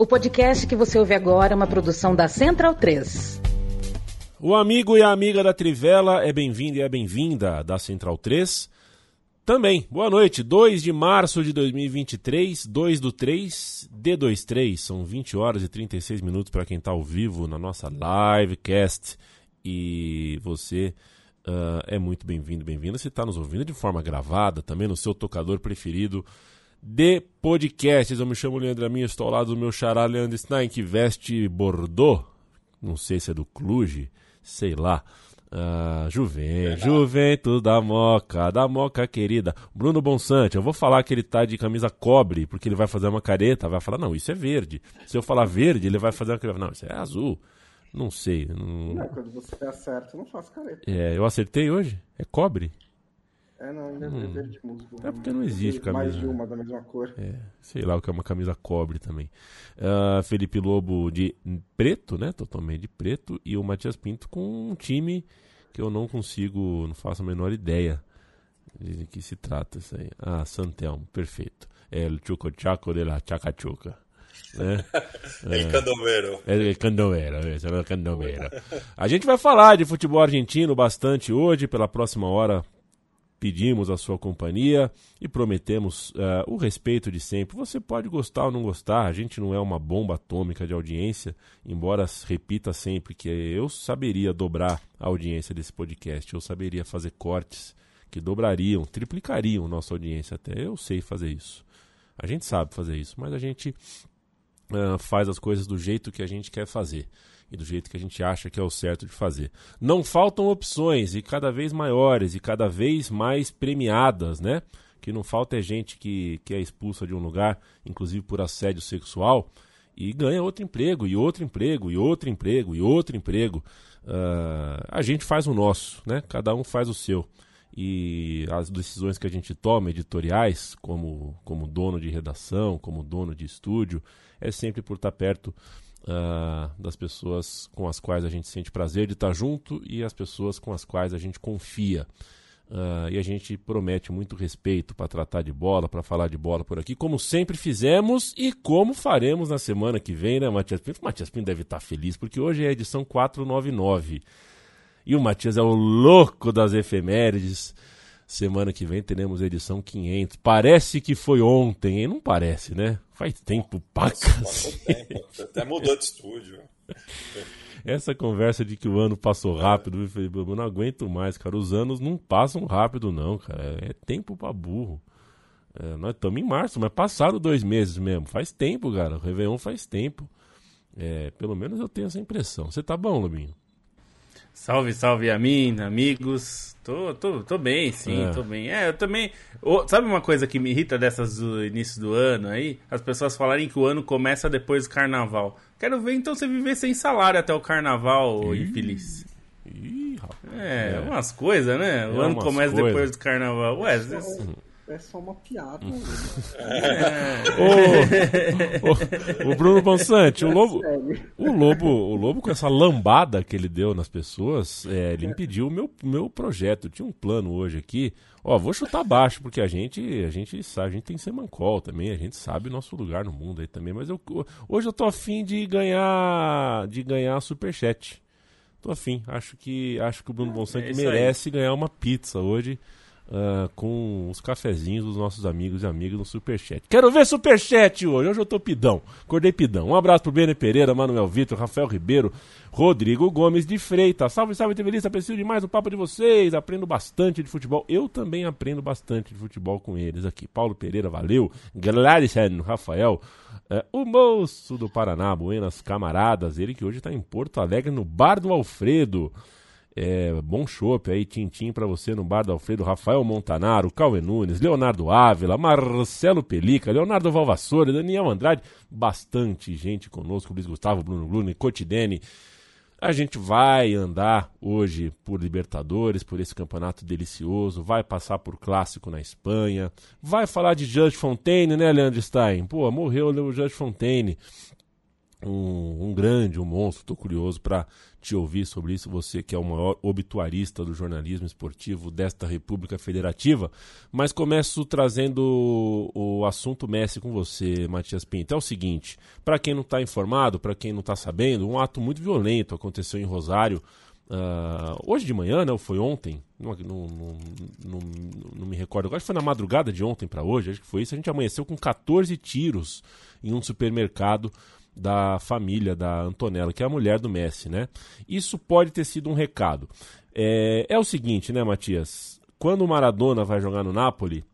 O podcast que você ouve agora é uma produção da Central 3. O amigo e a amiga da Trivela é bem-vindo e é bem-vinda da Central 3. Também, boa noite, 2 de março de 2023, 2 do 3, D23, são 20 horas e 36 minutos para quem está ao vivo na nossa livecast. E você uh, é muito bem-vindo, bem-vinda. Se está nos ouvindo de forma gravada, também no seu tocador preferido de podcasts. Eu me chamo Leandro Amin, estou ao lado do meu xará Leandro Stein, que veste Bordeaux, não sei se é do Cluj, sei lá. Ah, Juventus, Juventus da Moca, da Moca querida. Bruno Bonsante, eu vou falar que ele tá de camisa cobre, porque ele vai fazer uma careta, vai falar, não, isso é verde. Se eu falar verde, ele vai fazer uma careta. Não, isso é azul. Não sei. Não... Não, quando você acerta, não faz careta. É, eu acertei hoje? É cobre? É, não, ainda hum. é verde musgo. É porque não existe camisa. Mais de uma da mesma cor. É, sei lá o que é uma camisa cobre também. Uh, Felipe Lobo de preto, né? Totalmente de preto. E o Matias Pinto com um time que eu não consigo, não faço a menor ideia de que se trata isso aí. Ah, Santelmo, perfeito. É o Chuco Chaco de la Chacachuca. Né? El é. Candomero. El Candomero, é Candomero. A gente vai falar de futebol argentino bastante hoje, pela próxima hora pedimos a sua companhia e prometemos uh, o respeito de sempre. Você pode gostar ou não gostar, a gente não é uma bomba atômica de audiência, embora repita sempre que eu saberia dobrar a audiência desse podcast, eu saberia fazer cortes que dobrariam, triplicariam nossa audiência até. Eu sei fazer isso. A gente sabe fazer isso, mas a gente uh, faz as coisas do jeito que a gente quer fazer e do jeito que a gente acha que é o certo de fazer. Não faltam opções e cada vez maiores e cada vez mais premiadas, né? Que não falta é gente que, que é expulsa de um lugar, inclusive por assédio sexual, e ganha outro emprego, e outro emprego, e outro emprego, e outro emprego. Uh, a gente faz o nosso, né? Cada um faz o seu. E as decisões que a gente toma, editoriais, como, como dono de redação, como dono de estúdio, é sempre por estar perto uh, das pessoas com as quais a gente sente prazer de estar junto e as pessoas com as quais a gente confia. Uh, e a gente promete muito respeito para tratar de bola, para falar de bola por aqui, como sempre fizemos e como faremos na semana que vem, né, Matias Pinto? O Matias Pinto deve estar feliz, porque hoje é a edição 499. E o Matias é o louco das efemérides. Semana que vem teremos edição 500. Parece que foi ontem, hein? Não parece, né? Faz tempo pra tempo. Até mudou de estúdio. Essa conversa de que o ano passou rápido, eu não aguento mais, cara. Os anos não passam rápido, não, cara. É tempo pra burro. É, nós estamos em março, mas passaram dois meses mesmo. Faz tempo, cara. O Réveillon faz tempo. É, pelo menos eu tenho essa impressão. Você tá bom, Lobinho? Salve, salve a mim, amigos. Tô, tô, tô bem, sim, é. tô bem. É, eu também. sabe uma coisa que me irrita dessas do início do ano aí? As pessoas falarem que o ano começa depois do carnaval. Quero ver então você viver sem salário até o carnaval, Ih. infeliz. Ih, é, é, umas coisas, né? O é ano começa coisa. depois do carnaval. Ué, às vezes é só uma piada. o, o, o, Bruno Bonsante, o lobo, o lobo, o lobo com essa lambada que ele deu nas pessoas, é, ele impediu o meu, meu projeto. Eu tinha um plano hoje aqui. Ó, vou chutar baixo porque a gente, a gente sabe, a gente tem semancol também, a gente sabe o nosso lugar no mundo aí também. Mas eu, hoje eu tô afim de ganhar, de ganhar superchat. Tô afim. Acho que, acho que o Bruno Bonsante é merece aí. ganhar uma pizza hoje uh, com os cafezinhos dos nossos amigos e amigas no Superchat. Quero ver Superchat hoje. Hoje eu tô pidão. Acordei pidão. Um abraço pro Bene Pereira, Manuel Vitor, Rafael Ribeiro, Rodrigo Gomes de Freitas. Salve, salve, TVLista. Preciso demais do papo de vocês. Aprendo bastante de futebol. Eu também aprendo bastante de futebol com eles aqui. Paulo Pereira, valeu. Gladson, Rafael. Uh, o moço do Paraná, Buenas Camaradas. Ele que hoje está em Porto Alegre, no Bar do Alfredo. É, bom chopp aí, tintim para você no bar do Alfredo, Rafael Montanaro, Cauê Nunes, Leonardo Ávila, Marcelo Pelica, Leonardo Valvassoura, Daniel Andrade, bastante gente conosco, Luiz Gustavo, Bruno Bruni, Cotidene. A gente vai andar hoje por Libertadores, por esse campeonato delicioso, vai passar por clássico na Espanha, vai falar de Judge Fontaine, né, Leandro Stein? Pô, morreu o Judge Fontaine. um, um grande, um monstro. Estou curioso para te ouvir sobre isso. Você que é o maior obituarista do jornalismo esportivo desta República Federativa. Mas começo trazendo o, assunto Messi com você, Matias Pinto. É o seguinte: para quem não está informado, para quem não está sabendo, um ato muito violento aconteceu em Rosário. Uh, hoje de manhã, né? Ou foi ontem? Não, não, não, não, me recordo. Acho que foi na madrugada de ontem para hoje. Acho que foi isso. A gente amanheceu com 14 tiros em um supermercado da família da Antonella, que é a mulher do Messi, né? Isso pode ter sido um recado. É, é o seguinte, né, Matias? Quando o Maradona vai jogar no Napoli,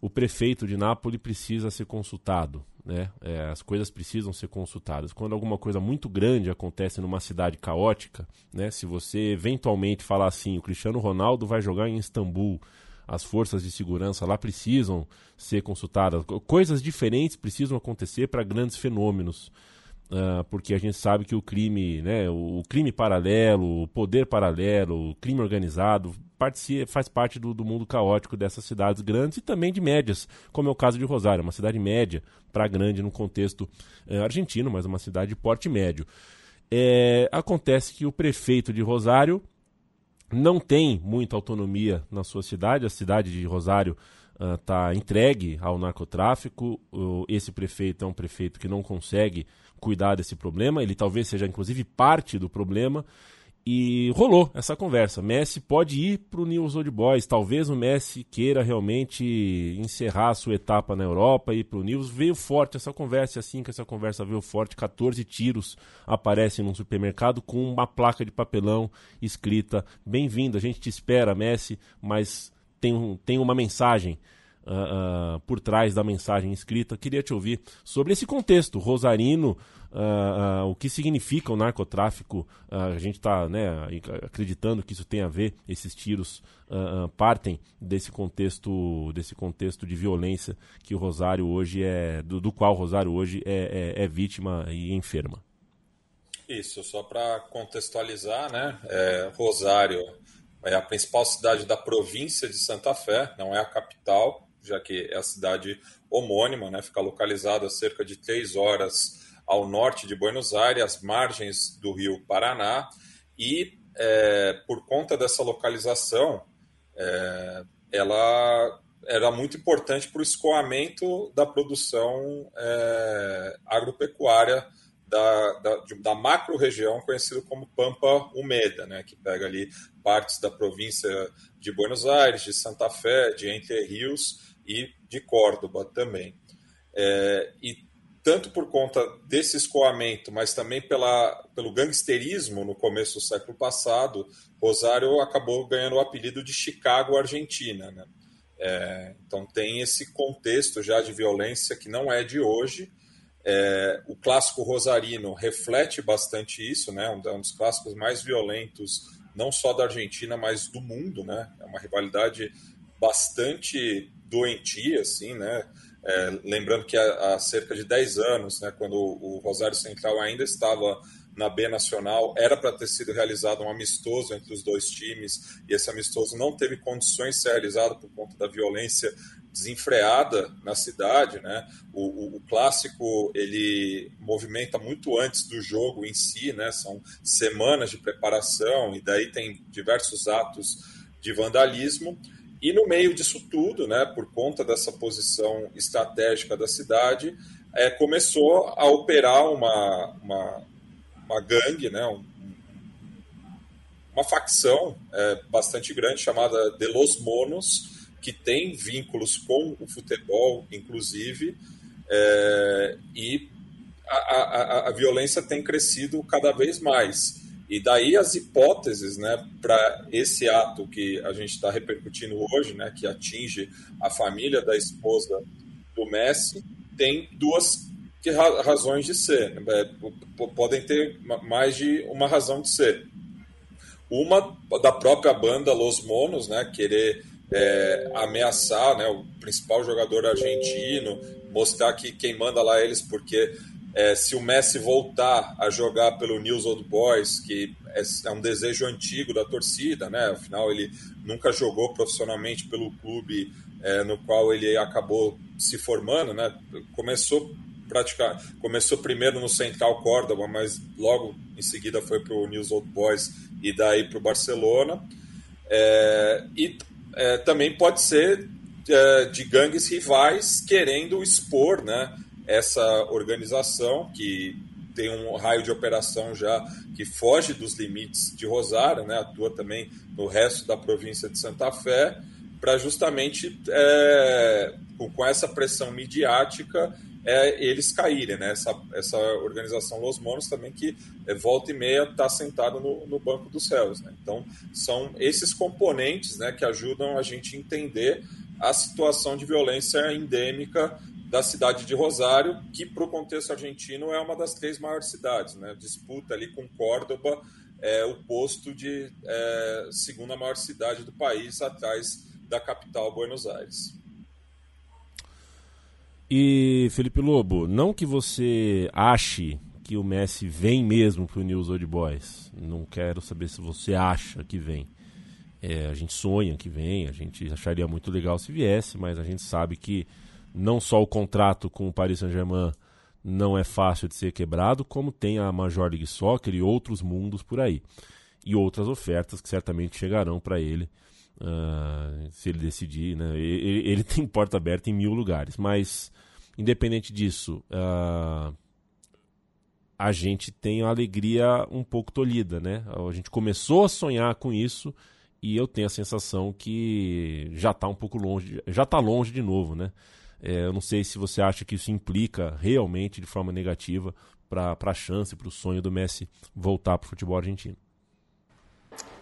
o prefeito de Nápoles precisa ser consultado. Né? É, as coisas precisam ser consultadas. Quando alguma coisa muito grande acontece numa cidade caótica, né? se você eventualmente falar assim, o Cristiano Ronaldo vai jogar em Istambul, as forças de segurança lá precisam ser consultadas. Coisas diferentes precisam acontecer para grandes fenômenos. Uh, porque a gente sabe que o crime, né, o, crime paralelo, o poder paralelo, o crime organizado faz parte do, do, mundo caótico dessas cidades grandes e também de médias, como é o caso de Rosário, uma cidade média para grande no contexto uh, argentino, mas uma cidade de porte médio. É, acontece que o prefeito de Rosário não tem muita autonomia na sua cidade, a cidade de Rosário está uh, entregue ao narcotráfico. Esse prefeito é um prefeito que não consegue cuidar desse problema, ele talvez seja inclusive parte do problema. E rolou essa conversa. Messi pode ir para o News Old Boys. Talvez o Messi queira realmente encerrar a sua etapa na Europa e ir para o News. Veio forte essa conversa. Assim que essa conversa veio forte, 14 tiros aparecem num supermercado com uma placa de papelão escrita: Bem-vindo, a gente te espera, Messi, mas tem, tem uma mensagem uh, uh, por trás da mensagem escrita. Queria te ouvir sobre esse contexto rosarino, uh, o que significa o narcotráfico. a gente está né, acreditando que isso tem a ver, esses tiros partem desse contexto, desse contexto de violência que o Rosário hoje é, do, do qual o Rosário hoje é, é, é vítima e enferma. Isso, só para contextualizar, né? É, Rosário é a principal cidade da província de Santa Fé, não é a capital, já que é a cidade homônima, né? fica localizada a cerca de três horas ao norte de Buenos Aires, às margens do rio Paraná, e é, por conta dessa localização, é, ela era muito importante para o escoamento da produção é, agropecuária da, da, da macro-região conhecida como Pampa Humeda, né, que pega ali partes da província de Buenos Aires, de Santa Fé, de Entre Rios e de Córdoba também. É, e tanto por conta desse escoamento, mas também pela, pelo gangsterismo no começo do século passado, Rosário acabou ganhando o apelido de Chicago Argentina. Né? É, então tem esse contexto já de violência que não é de hoje. É, o clássico rosarino reflete bastante isso, né? um, um dos clássicos mais violentos, não só da Argentina, mas do mundo. Né? É uma rivalidade bastante doentia, assim, né? É, lembrando que há, há, cerca de 10 anos, né, quando o Rosário Central ainda estava na B Nacional, era para ter sido realizado um amistoso entre os dois times, e esse amistoso não teve condições de ser realizado por conta da violência desenfreada na cidade, né? O, o, o, clássico ele movimenta muito antes do jogo em si, né? São semanas de preparação e daí tem diversos atos de vandalismo e no meio disso tudo, né, por conta dessa posição estratégica da cidade, é, começou a operar uma, uma, uma gangue, né, um, uma facção é, bastante grande chamada de Los Monos, que tem vínculos com o futebol, inclusive, é, e a, a, a violência tem crescido cada vez mais. E daí as hipóteses né, para esse ato que a gente está repercutindo hoje, né, que atinge a família da esposa do Messi, tem duas razões de ser. É, podem ter mais de uma razão de ser. Uma da própria banda Los Monos, né, querer é, ameaçar né, o principal jogador argentino, mostrar que quem manda lá é eles, porque é, se o Messi voltar a jogar pelo News Old Boys, que é, é, um desejo antigo da torcida, né? Afinal, ele nunca jogou profissionalmente pelo clube é, no qual ele acabou se formando, né? Começou praticar. Começou primeiro no Central Córdoba, mas logo em seguida foi para o News Old Boys e daí para o Barcelona. É, e é, também pode ser é, de gangues rivais querendo expor né, essa organização que tem um raio de operação já que foge dos limites de Rosário, né, atua também no resto da província de Santa Fé, para justamente é, com essa pressão midiática é, eles caírem, né? Essa, essa organização Los Monos também que é, volta e meia está sentada no, no, banco dos réus, né? Então são esses componentes, né, que ajudam a gente entender a situação de violência endêmica da cidade de Rosário, que para o contexto argentino é uma das três maiores cidades, né? Disputa ali com Córdoba é, o posto de é, segunda maior cidade do país, atrás da capital Buenos Aires. E Felipe Lobo, não que você ache que o Messi vem mesmo para o News Old Boys. Não quero saber se você acha que vem. É, a gente sonha que vem, a gente acharia muito legal se viesse, mas a gente sabe que não só o contrato com o Paris Saint-Germain não é fácil de ser quebrado, como tem a Major League Soccer e outros mundos por aí. E outras ofertas que certamente chegarão para ele Uh, se ele decidir, né? Ele, ele tem porta aberta em mil lugares, mas independente disso, uh, a gente tem a alegria um pouco tolhida, né? A gente começou a sonhar com isso e eu tenho a sensação que já está um pouco longe, já está longe de novo, né? É, eu não sei se você acha que isso implica realmente de forma negativa para a chance, para o sonho do Messi voltar para o futebol argentino.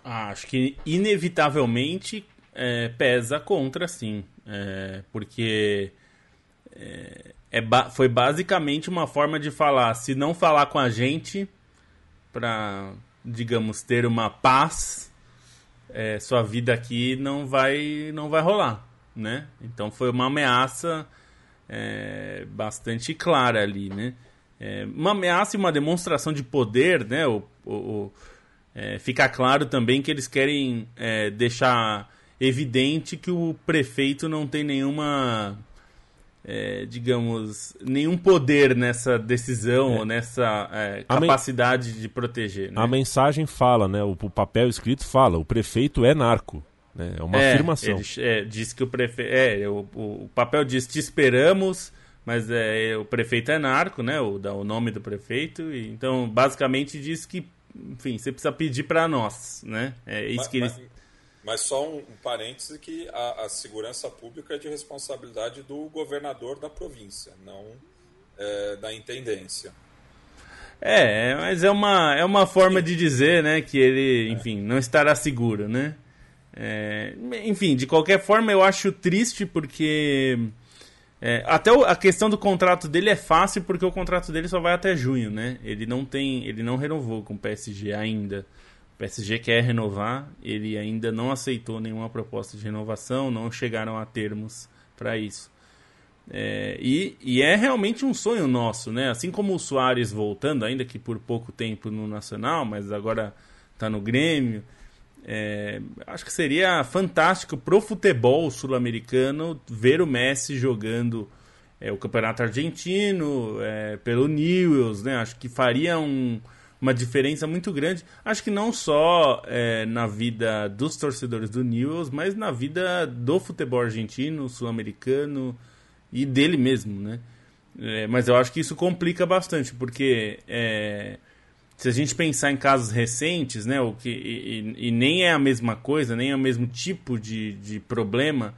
Ah, acho que inevitavelmente é, pesa contra, sim. É, porque é, é ba foi basicamente uma forma de falar: se não falar com a gente, para, digamos, ter uma paz, é, sua vida aqui não vai, não vai rolar. Né? Então foi uma ameaça é, bastante clara ali. Né? É, uma ameaça e uma demonstração de poder, né? o, o é, fica claro também que eles querem é, deixar evidente que o prefeito não tem nenhuma, é, digamos, nenhum poder nessa decisão, é. nessa capacidade de proteger. Né? A mensagem fala, né? O, o, papel escrito fala, o prefeito é narco. Né? É uma afirmação. Ele, diz que o prefeito. É, o, o, papel diz te esperamos mas é, o prefeito é narco, né? O, o nome do prefeito. E, então, basicamente diz que enfim, você precisa pedir para nós, né? É isso mas, que eles... mas, mas só um, um parêntese que a, a, segurança pública é de responsabilidade do governador da província, não é, da intendência. É, mas é uma, é uma forma de dizer, né, que ele, enfim, não estará seguro, né? É, enfim, de qualquer forma, eu acho triste porque é, até o, a questão do contrato dele é fácil porque o contrato dele só vai até junho, né? Ele não tem, ele não renovou com o PSG ainda. O PSG quer renovar, ele ainda não aceitou nenhuma proposta de renovação, não chegaram a termos para isso. É, e, e, é realmente um sonho nosso, né? Assim como o Soares voltando, ainda que por pouco tempo no Nacional, mas agora está no Grêmio. É, acho que seria fantástico pro futebol sul-americano ver o Messi jogando é, o campeonato argentino é, pelo Newells, né? Acho que faria um, uma diferença muito grande. Acho que não só é, na vida dos torcedores do Newells, mas na vida do futebol argentino, sul-americano e dele mesmo, né? É, mas eu acho que isso complica bastante, porque é, se a gente pensar em casos recentes, né, o que, e, e, nem é a mesma coisa, nem é o mesmo tipo de, de problema,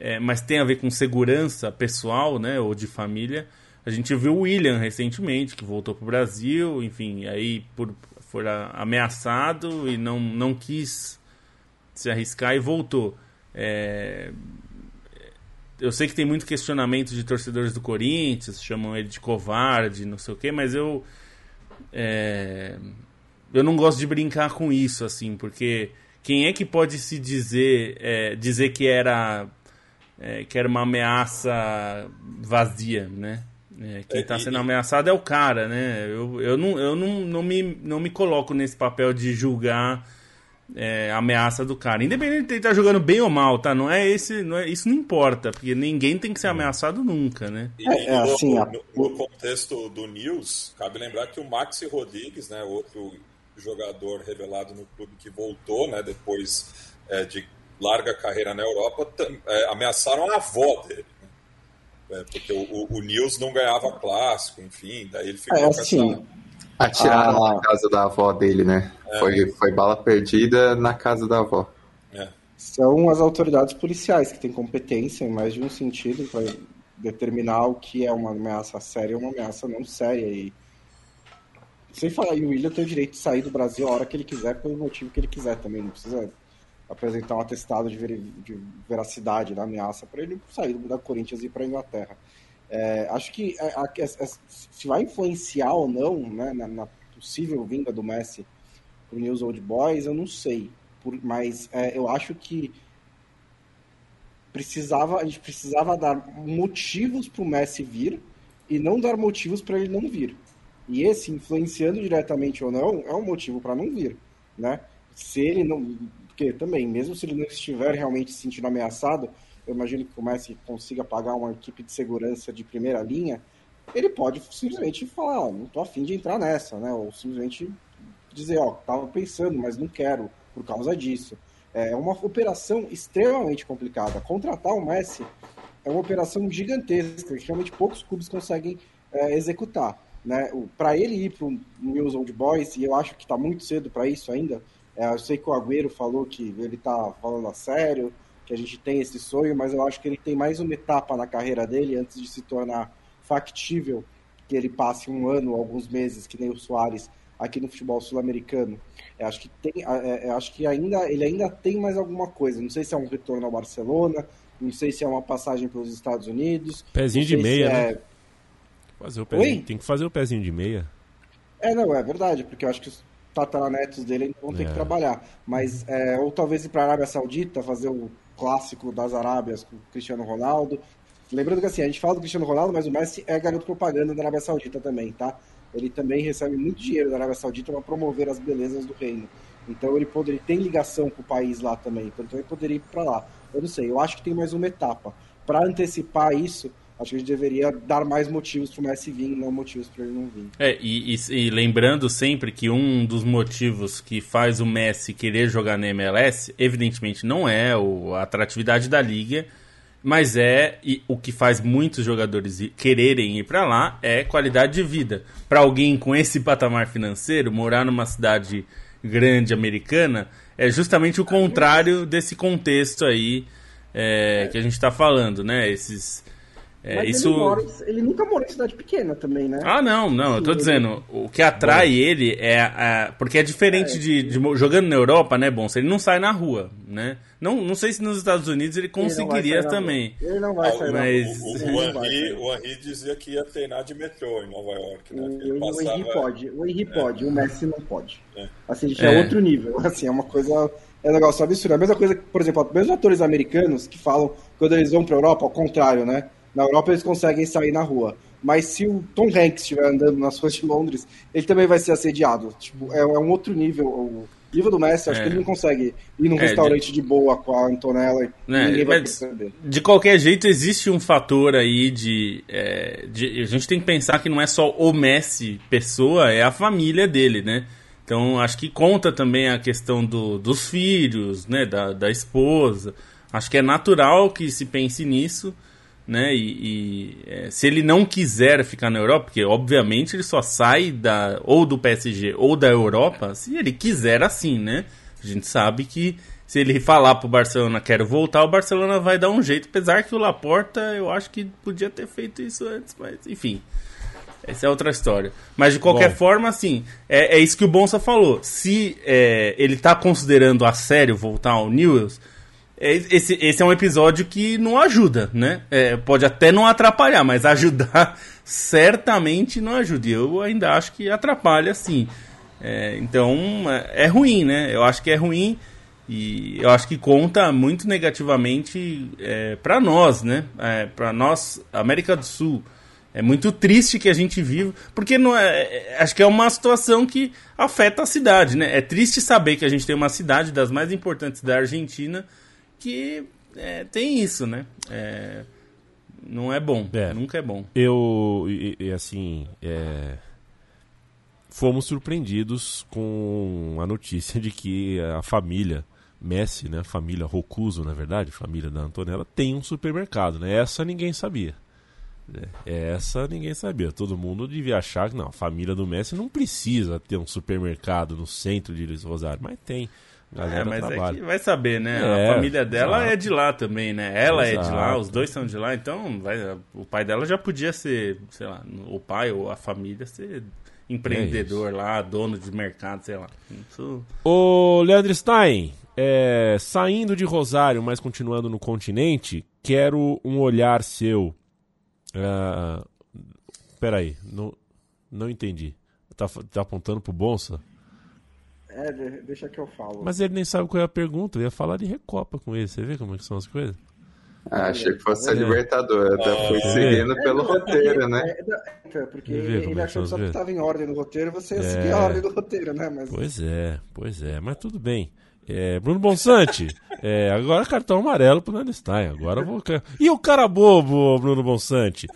é, mas tem a ver com segurança pessoal, né, ou de família. A gente viu o William recentemente, que voltou para o Brasil, enfim, aí por, foi ameaçado e não, não quis se arriscar e voltou. É, eu sei que tem muito questionamento de torcedores do Corinthians, chamam ele de covarde, não sei o quê, mas eu é... Eu não gosto de brincar com isso, assim, porque quem é que pode se dizer, é, dizer que era, é, que era uma ameaça vazia, né? É, quem está é, sendo ameaçado é o cara, né? Eu, eu, não, eu não, não, me, não me coloco nesse papel de julgar é, ameaça do cara. Independente de ele estar tá jogando bem ou mal, tá? Não é esse. Não é, isso não importa, porque ninguém tem que ser ameaçado nunca, né? E, é, é assim, no, no, no, contexto do News, cabe lembrar que o Maxi Rodrigues, né, outro jogador revelado no clube que voltou, né, depois é, de larga carreira na Europa, é, ameaçaram a avó dele. Né? É, porque o, o, o News não ganhava clássico, enfim, daí ele ficou é, assim, essa... Atiraram ah, na casa da avó dele, né? É. Foi, foi bala perdida na casa da avó. É. São as autoridades policiais que têm competência em mais de um sentido para determinar o que é uma ameaça séria ou uma ameaça não séria. E sem falar, e o William tem o direito de sair do Brasil a hora que ele quiser, pelo motivo que ele quiser também. Não precisa apresentar um atestado de, ver, de veracidade da ameaça para ele sair da Corinthians e ir para a Inglaterra. É, acho que a, a, a, se vai influenciar ou não né, na, na possível vinda do Messi para o News Old Boys, eu não sei. Por, mas é, eu acho que precisava, a gente precisava dar motivos para o Messi vir e não dar motivos para ele não vir. E esse, influenciando diretamente ou não, é um motivo para não vir, né? Se ele não... Porque também, mesmo se ele não estiver realmente se sentindo ameaçado, eu imagino que o Messi consiga pagar uma equipe de segurança de primeira linha, ele pode simplesmente falar, oh, não tô afim de entrar nessa, né? Ou simplesmente dizer, ó, tava pensando, mas não quero por causa disso. É uma operação extremamente complicada. Contratar o Messi é uma operação gigantesca, que realmente poucos clubes conseguem é, executar. Né? Para ele ir para o News Old Boys, e eu acho que está muito cedo para isso ainda, é, eu sei que o Agüero falou que ele está falando a sério, que a gente tem esse sonho, mas eu acho que ele tem mais uma etapa na carreira dele antes de se tornar factível que ele passe um ano, alguns meses, que nem o Soares aqui no futebol sul-americano. Eu acho que tem, é, eu acho que ainda ele ainda tem mais alguma coisa. Não sei se é um retorno ao Barcelona, não sei se é uma passagem pelos Estados Unidos. Pezinho de meia, é... né? Fazer o pezinho, tem que fazer o pezinho de meia. É, não, é verdade, porque eu acho que os tataranetos dele vão ter é. que trabalhar. Mas, é, ou talvez ir para a Arábia Saudita, fazer o clássico das Arábias com o Cristiano Ronaldo. Lembrando que assim, a gente fala do Cristiano Ronaldo, mas o Messi é garoto propaganda da Arábia Saudita também, tá? Ele também recebe muito dinheiro da Arábia Saudita para promover as belezas do reino. Então ele poderia tem ligação com o país lá também, então ele poderia ir para lá. Eu não sei, eu acho que tem mais uma etapa. Para antecipar isso, Acho que a gente deveria dar mais motivos para o Messi vir, não motivos para ele não vir. É, e, e, e, lembrando sempre que um dos motivos que faz o Messi querer jogar na MLS, evidentemente não é o, a atratividade da liga, mas é e, o que faz muitos jogadores quererem ir para lá é qualidade de vida. Para alguém com esse patamar financeiro, morar numa cidade grande americana é justamente o contrário desse contexto aí é, que a gente está falando, né? Esses é, Mas isso... ele, mora, ele, nunca morou em cidade pequena também, né? Ah, não, não, eu tô dizendo, o que atrai Bom. ele é, é, Porque é diferente é, de, de, Jogando na Europa, né, bom, se ele não sai na rua, né? Não, não sei se nos Estados Unidos ele conseguiria ele também. Ele não vai sair mas... O, o, o, Henry, o Henry dizia que ia treinar de metrô em Nova York, né? O, passava... o Henry pode, o Henry pode, o Messi não pode. É. Assim, já é. outro nível, assim, é uma coisa... É um negócio absurdo. É a mesma coisa, por exemplo, mesmo atores americanos que falam, quando eles vão pra Europa, ao contrário, né? Na Europa eles conseguem sair na rua. Mas se o Tom Hanks estiver andando nas ruas de Londres, ele também vai ser assediado. Tipo, é, é um outro nível. O nível do Messi, acho é. que ele não consegue ir num é, restaurante de... de... boa com a Antonella e é, ninguém vai perceber. De qualquer jeito, existe um fator aí de, é, de, A gente tem que pensar que não é só o Messi pessoa, é a família dele, né? Então, acho que conta também a questão do, dos filhos, né? Da, da esposa. Acho que é natural que se pense nisso né? E, e é, se ele não quiser ficar na Europa, porque obviamente ele só sai da ou do PSG ou da Europa, se ele quiser assim, né? A gente sabe que se ele falar pro Barcelona quero voltar, o Barcelona vai dar um jeito, apesar que o Laporta eu acho que podia ter feito isso antes, mas enfim. Essa é outra história. Mas de qualquer Bom. forma, assim, é, é, isso que o Bonsa falou. Se é, ele tá considerando a sério voltar ao Newells, esse, esse é um episódio que não ajuda, né? É, pode até não atrapalhar, mas ajudar certamente não ajuda. E eu ainda acho que atrapalha, sim. É, então é, é ruim, né? Eu acho que é ruim e eu acho que conta muito negativamente é, para nós, né? É, para nós, América do Sul. é muito triste que a gente vive, porque não é, é, acho que é uma situação que afeta a cidade, né? É triste saber que a gente tem uma cidade das mais importantes da Argentina que é, tem isso, né? É, não é bom, é. nunca é bom. Eu, e, e assim, é, fomos surpreendidos com a notícia de que a família Messi, né, a família Rocuso, na verdade, família da Antonella, tem um supermercado, né? Essa ninguém sabia. É, essa ninguém sabia. Todo mundo devia achar que não, a família do Messi não precisa ter um supermercado no centro de Rosário, mas tem. Galera é, mas é trabalha. é vai saber, né? É, a família dela exato. é de lá também, né? Ela exato. é de lá, os dois são de lá, então vai, o pai dela já podia ser, sei lá, o pai ou a família ser empreendedor é lá, dono de mercado, sei lá. Isso... Ô, Leandro Stein, é, saindo de Rosário, mas continuando no continente, quero um olhar seu Uh, peraí, não, não entendi. Tá, tá apontando pro Bonsa? É, deixa que eu falo. Mas ele nem sabe qual é a pergunta. Eu ia falar de Recopa com ele. Você vê como é que são as coisas? Ah, achei que fosse a é. Libertador. Até fui seguindo é, pelo roteiro, né? É, é porque ele achou que só que estava em ordem no roteiro, você ia seguir a ordem do roteiro, né? Mas... Pois é, pois é. Mas tudo bem. É, Bruno Bonsante, é, agora cartão amarelo pro Landstein. Agora vou. E o cara bobo, Bruno Bonsante?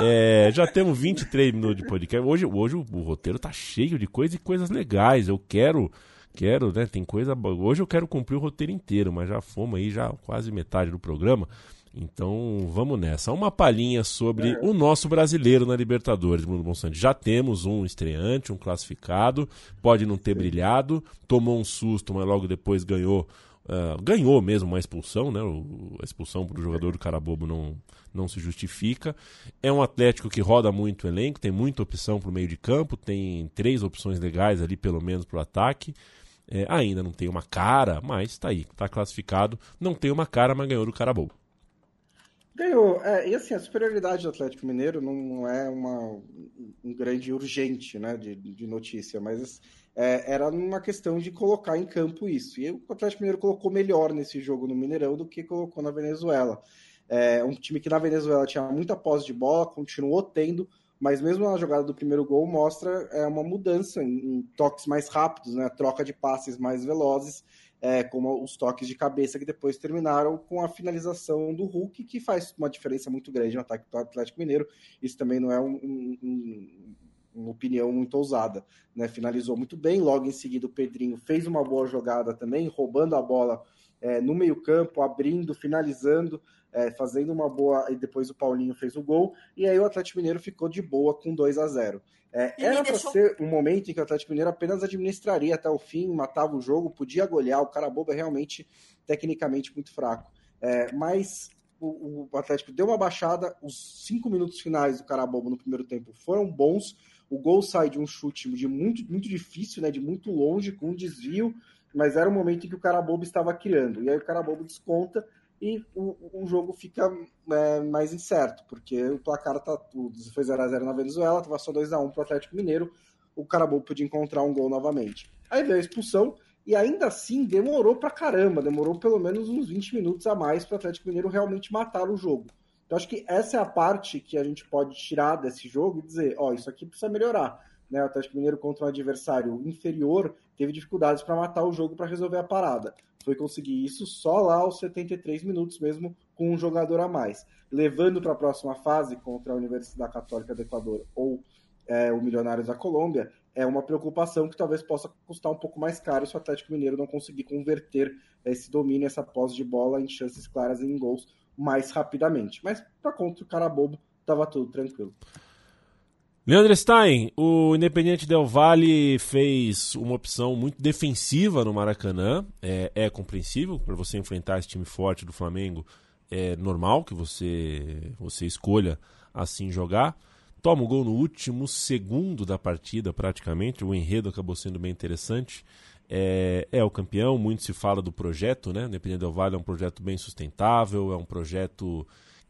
É, já temos 23 minutos de podcast. Hoje, hoje o, o, roteiro tá cheio de coisas e coisas legais. Eu quero. Quero, né? Tem coisa. Hoje eu quero cumprir o roteiro inteiro, mas já fomos aí, já quase metade do programa. Então vamos nessa. Uma palhinha sobre é. o nosso brasileiro na Libertadores, Bruno Bonsante. Já temos um estreante, um classificado, pode não ter brilhado, tomou um susto, mas logo depois ganhou. Uh, ganhou mesmo uma expulsão, né? O, a expulsão para o jogador do Carabobo não, não se justifica. É um Atlético que roda muito o elenco, tem muita opção para o meio de campo, tem três opções legais ali, pelo menos, para o ataque. É, ainda não tem uma cara, mas está aí, está classificado. Não tem uma cara, mas ganhou do Carabobo. Ganhou. É, e assim, a superioridade do Atlético Mineiro não é uma, um grande urgente né, de, de notícia, mas é, era uma questão de colocar em campo isso. E o Atlético Mineiro colocou melhor nesse jogo no Mineirão do que colocou na Venezuela. É um time que na Venezuela tinha muita posse de bola, continuou tendo, mas mesmo na jogada do primeiro gol mostra é, uma mudança em, em toques mais rápidos, né, troca de passes mais velozes é, como os toques de cabeça que depois terminaram com a finalização do Hulk, que faz uma diferença muito grande no ataque do Atlético Mineiro. Isso também não é um, um, uma opinião muito ousada. Né? Finalizou muito bem, logo em seguida o Pedrinho fez uma boa jogada também, roubando a bola é, no meio-campo, abrindo, finalizando, é, fazendo uma boa. E depois o Paulinho fez o gol, e aí o Atlético Mineiro ficou de boa com 2 a 0 é, era para deixou... ser um momento em que o Atlético Mineiro apenas administraria até o fim, matava o jogo, podia golear. O cara bobo é realmente tecnicamente muito fraco. É, mas o, o, Atlético deu uma baixada. Os cinco minutos finais do Carabobo no primeiro tempo foram bons. O gol sai de um chute de muito, muito difícil, né, de muito longe, com um desvio, mas era o momento em que o Carabobo estava criando. E aí o Carabobo desconta e o, o jogo fica é, mais incerto, porque o placar tá, foi 0x0 na Venezuela, estava só 2x1 para o Atlético Mineiro, o Carabobo podia encontrar um gol novamente. Aí veio a expulsão, e ainda assim demorou pra caramba, demorou pelo menos uns 20 minutos a mais para o Atlético Mineiro realmente matar o jogo. Então acho que essa é a parte que a gente pode tirar desse jogo e dizer, ó, oh, isso aqui precisa melhorar. Né, o Atlético Mineiro contra um adversário inferior teve dificuldades para matar o jogo para resolver a parada foi conseguir isso só lá aos 73 minutos, mesmo com um jogador a mais. Levando para a próxima fase contra a Universidade Católica do Equador ou é, o Milionários da Colômbia, é uma preocupação que talvez possa custar um pouco mais caro se o Atlético Mineiro não conseguir converter esse domínio, essa posse de bola em chances claras e em gols mais rapidamente. Mas para contra o Carabobo, estava tudo tranquilo. Leandro Stein, o Independiente Del Valle fez uma opção muito defensiva no Maracanã. É, é compreensível para você enfrentar esse time forte do Flamengo. É normal que você, você escolha assim jogar. Toma o gol no último segundo da partida, praticamente. O enredo acabou sendo bem interessante. É, é o campeão, muito se fala do projeto, né? O Independiente Del Valle é um projeto bem sustentável, é um projeto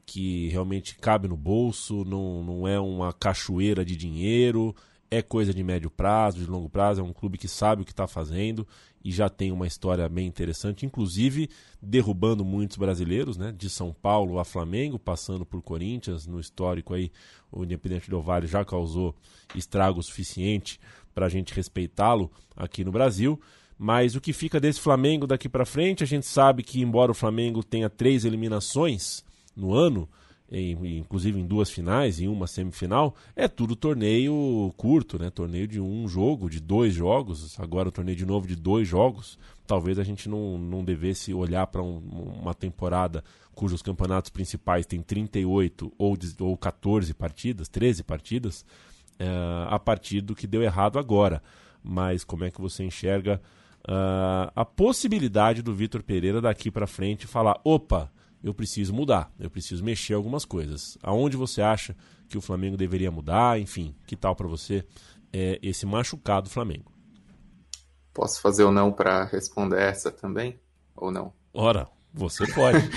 que realmente cabe no bolso, não, não é uma cachoeira de dinheiro, é coisa de médio prazo, de longo prazo, é um clube que sabe o que está fazendo e já tem uma história bem interessante, inclusive derrubando muitos brasileiros, né? De São Paulo a Flamengo, passando por Corinthians, no histórico aí, o Independente do Vale já causou estrago suficiente para a gente respeitá-lo aqui no Brasil. Mas o que fica desse Flamengo daqui para frente, a gente sabe que embora o Flamengo tenha três eliminações no ano, em, inclusive em duas finais e uma semifinal, é tudo torneio curto, né? Torneio de um jogo, de dois jogos, agora o torneio de novo de dois jogos. Talvez a gente não, não devesse olhar para um, uma temporada cujos campeonatos principais têm 38 ou, ou 14 partidas, 13 partidas, é, a partir do que deu errado agora. Mas como é que você enxerga uh, a possibilidade do Vitor Pereira daqui para frente falar: opa, eu preciso mudar, eu preciso mexer algumas coisas. Aonde você acha que o Flamengo deveria mudar? Enfim, que tal para você é, esse machucado Flamengo? Posso fazer ou não para responder essa também? Ou não? Ora, você pode.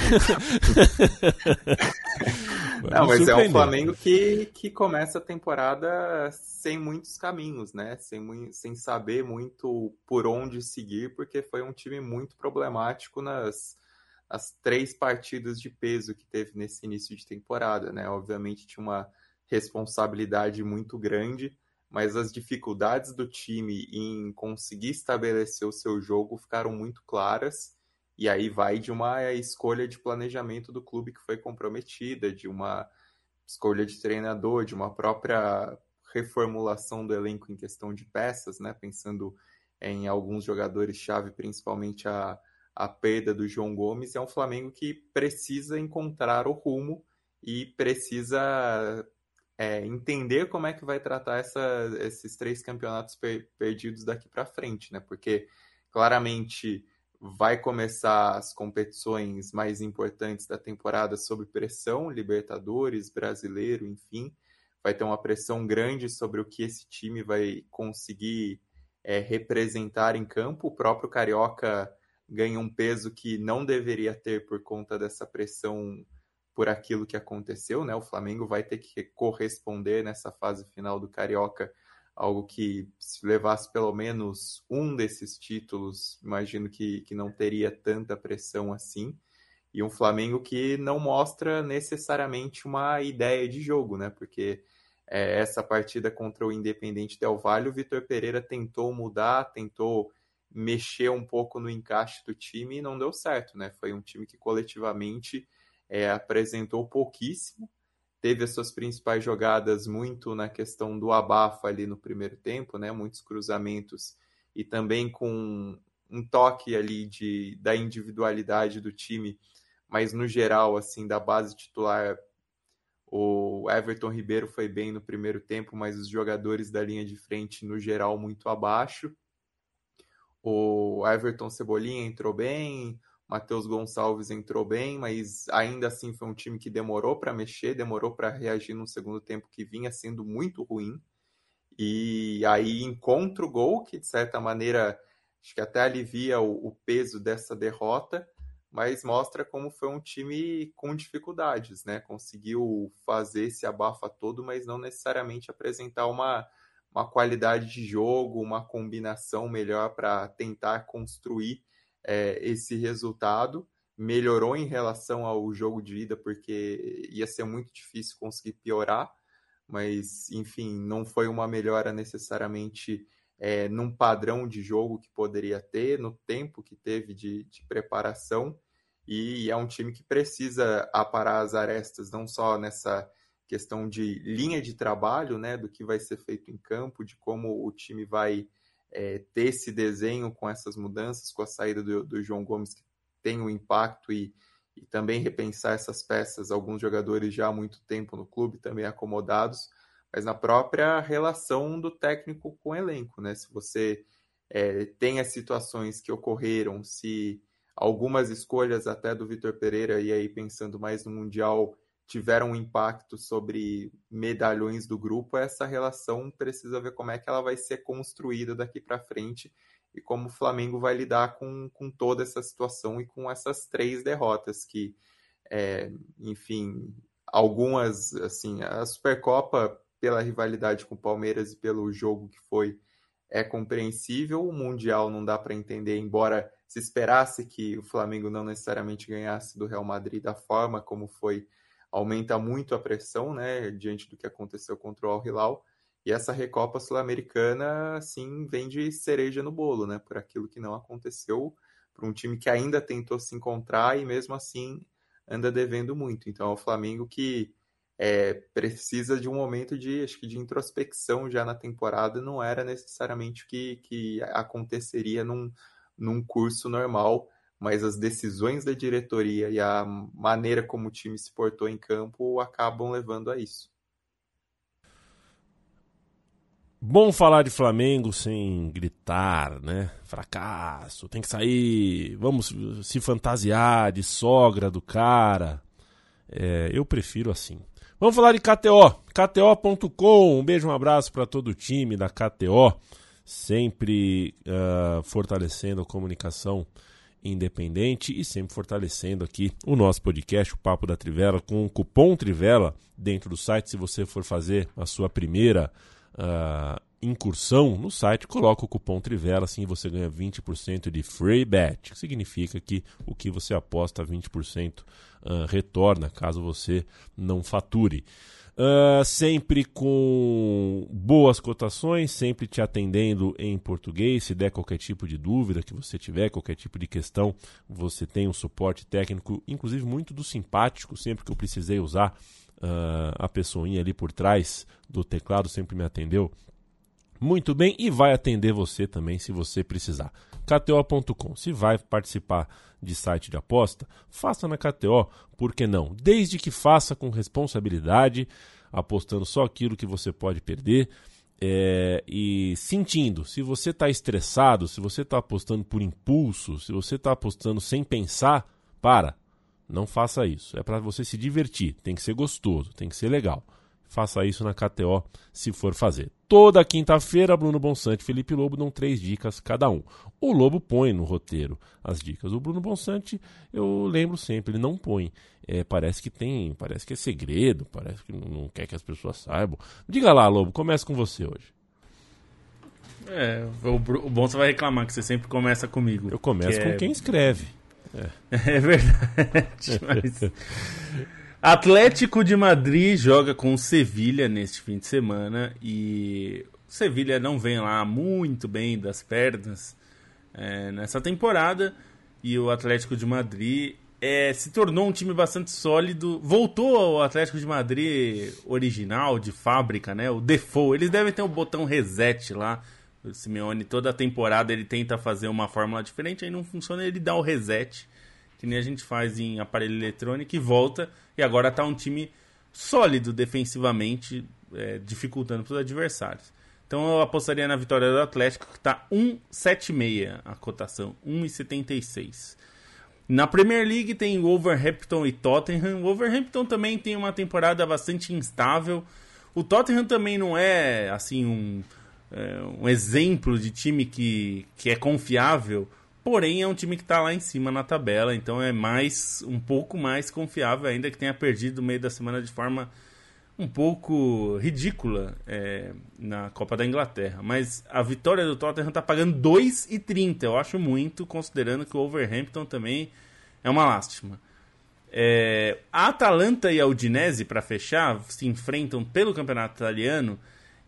não, mas é um Flamengo que, que começa a temporada sem muitos caminhos, né? Sem, sem saber muito por onde seguir, porque foi um time muito problemático nas as três partidas de peso que teve nesse início de temporada, né? Obviamente tinha uma responsabilidade muito grande, mas as dificuldades do time em conseguir estabelecer o seu jogo ficaram muito claras. E aí vai de uma escolha de planejamento do clube que foi comprometida, de uma escolha de treinador, de uma própria reformulação do elenco em questão de peças, né? Pensando em alguns jogadores-chave, principalmente a a perda do João Gomes, é um Flamengo que precisa encontrar o rumo e precisa é, entender como é que vai tratar essa, esses três campeonatos per perdidos daqui para frente, né? Porque claramente vai começar as competições mais importantes da temporada sob pressão, Libertadores, Brasileiro, enfim, vai ter uma pressão grande sobre o que esse time vai conseguir é, representar em campo. O próprio Carioca ganha um peso que não deveria ter por conta dessa pressão por aquilo que aconteceu, né? O Flamengo vai ter que corresponder nessa fase final do Carioca, algo que se levasse pelo menos um desses títulos, imagino que, que não teria tanta pressão assim. E um Flamengo que não mostra necessariamente uma ideia de jogo, né? Porque é, essa partida contra o Independente Del Valle, o Vitor Pereira tentou mudar, tentou mexer um pouco no encaixe do time e não deu certo, né? Foi um time que coletivamente é, apresentou pouquíssimo, teve as suas principais jogadas muito na questão do abafa ali no primeiro tempo, né? Muitos cruzamentos e também com um toque ali de, da individualidade do time, mas no geral, assim, da base titular, o Everton Ribeiro foi bem no primeiro tempo, mas os jogadores da linha de frente, no geral, muito abaixo. O Everton Cebolinha entrou bem, Matheus Gonçalves entrou bem, mas ainda assim foi um time que demorou para mexer, demorou para reagir no segundo tempo que vinha sendo muito ruim. E aí encontra o gol, que de certa maneira acho que até alivia o, o peso dessa derrota, mas mostra como foi um time com dificuldades, né? Conseguiu fazer esse abafa todo, mas não necessariamente apresentar uma uma qualidade de jogo, uma combinação melhor para tentar construir é, esse resultado. Melhorou em relação ao jogo de ida, porque ia ser muito difícil conseguir piorar, mas enfim, não foi uma melhora necessariamente é, num padrão de jogo que poderia ter, no tempo que teve de, de preparação. E é um time que precisa aparar as arestas, não só nessa questão de linha de trabalho, né, do que vai ser feito em campo, de como o time vai é, ter esse desenho com essas mudanças, com a saída do, do João Gomes, que tem um impacto, e, e também repensar essas peças, alguns jogadores já há muito tempo no clube, também acomodados, mas na própria relação do técnico com o elenco, né? Se você é, tem as situações que ocorreram, se algumas escolhas até do Vitor Pereira, e aí pensando mais no Mundial, tiveram um impacto sobre medalhões do grupo, essa relação precisa ver como é que ela vai ser construída daqui para frente e como o Flamengo vai lidar com, com toda essa situação e com essas três derrotas que, é, enfim, algumas, assim, a Supercopa pela rivalidade com o Palmeiras e pelo jogo que foi, é compreensível. O Mundial não dá para entender, embora se esperasse que o Flamengo não necessariamente ganhasse do Real Madrid da forma como foi, aumenta muito a pressão, né, diante do que aconteceu contra o Al Hilal. E essa Recopa Sul-Americana, sim, vem de cereja no bolo, né, por aquilo que não aconteceu, para um time que ainda tentou se encontrar e mesmo assim anda devendo muito. Então, é o Flamengo que é, precisa de um momento de, acho que de introspecção já na temporada, não era necessariamente o que, que aconteceria num, num curso normal, mas as decisões da diretoria e a maneira como o time se portou em campo acabam levando a isso. Bom falar de Flamengo sem gritar, né? Fracasso, tem que sair, vamos se fantasiar de sogra do cara. É, eu prefiro assim. Vamos falar de KTO, KTO.com. Um beijo, um abraço para todo o time da KTO, sempre uh, fortalecendo a comunicação independente e sempre fortalecendo aqui o nosso podcast, o Papo da Trivela, com o cupom Trivela dentro do site. Se você for fazer a sua primeira uh, incursão no site, coloca o cupom Trivela, assim você ganha 20% de free bet, que significa que o que você aposta 20% uh, retorna, caso você não fature. Uh, sempre com boas cotações, sempre te atendendo em português. Se der qualquer tipo de dúvida que você tiver, qualquer tipo de questão, você tem um suporte técnico, inclusive muito do simpático, sempre que eu precisei usar uh, a pessoinha ali por trás do teclado, sempre me atendeu muito bem e vai atender você também se você precisar. KTO.com. Se vai participar de site de aposta, faça na KTO, por que não? Desde que faça com responsabilidade, apostando só aquilo que você pode perder. É, e sentindo, se você está estressado, se você está apostando por impulso, se você está apostando sem pensar, para. Não faça isso. É para você se divertir. Tem que ser gostoso, tem que ser legal. Faça isso na KTO se for fazer. Toda quinta-feira, Bruno Bonsante e Felipe Lobo dão três dicas cada um. O Lobo põe no roteiro as dicas. O Bruno Bonsante, eu lembro sempre, ele não põe. É, parece que tem, parece que é segredo, parece que não quer que as pessoas saibam. Diga lá, Lobo, começa com você hoje. É, o, o Bonsa vai reclamar que você sempre começa comigo. Eu começo que com é... quem escreve. É, é verdade, mas... Atlético de Madrid joga com Sevilha neste fim de semana e Sevilha não vem lá muito bem das pernas é, nessa temporada e o Atlético de Madrid é, se tornou um time bastante sólido. Voltou ao Atlético de Madrid original, de fábrica, né? O default. Eles devem ter o um botão reset lá. O Simeone, toda temporada, ele tenta fazer uma fórmula diferente, aí não funciona, ele dá o reset que nem a gente faz em aparelho eletrônico, e volta. E agora está um time sólido defensivamente, é, dificultando para os adversários. Então eu apostaria na vitória do Atlético, que está 1,76 a cotação, 1,76. Na Premier League tem Wolverhampton e Tottenham. O Wolverhampton também tem uma temporada bastante instável. O Tottenham também não é assim um, é, um exemplo de time que, que é confiável Porém, é um time que está lá em cima na tabela, então é mais um pouco mais confiável, ainda que tenha perdido no meio da semana de forma um pouco ridícula é, na Copa da Inglaterra. Mas a vitória do Tottenham está pagando 2,30. Eu acho muito, considerando que o Overhampton também é uma lástima. É, a Atalanta e a Udinese, para fechar, se enfrentam pelo campeonato italiano.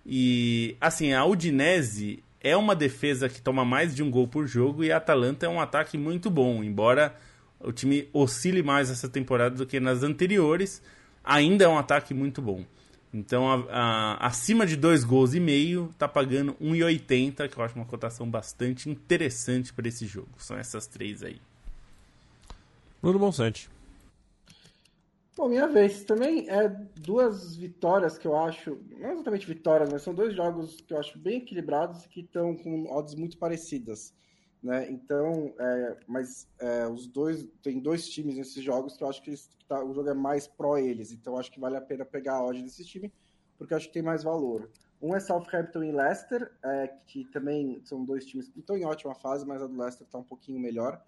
E assim, a Udinese é uma defesa que toma mais de um gol por jogo e a Atalanta é um ataque muito bom, embora o time oscile mais essa temporada do que nas anteriores, ainda é um ataque muito bom. Então, a, a, acima de dois gols e meio, tá pagando 1,80, que eu acho uma cotação bastante interessante para esse jogo. São essas três aí. Bruno Bonsante. Bom, minha vez também é duas vitórias que eu acho, não exatamente vitórias, mas são dois jogos que eu acho bem equilibrados e que estão com odds muito parecidas, né? Então, é, mas é, os dois tem dois times nesses jogos que eu acho que, tá, o jogo é mais pró eles, então eu acho que vale a pena pegar a odd desse time porque eu acho que tem mais valor. Um é Southampton e Leicester, é, que também são dois times que estão em ótima fase, mas a do Leicester está um pouquinho melhor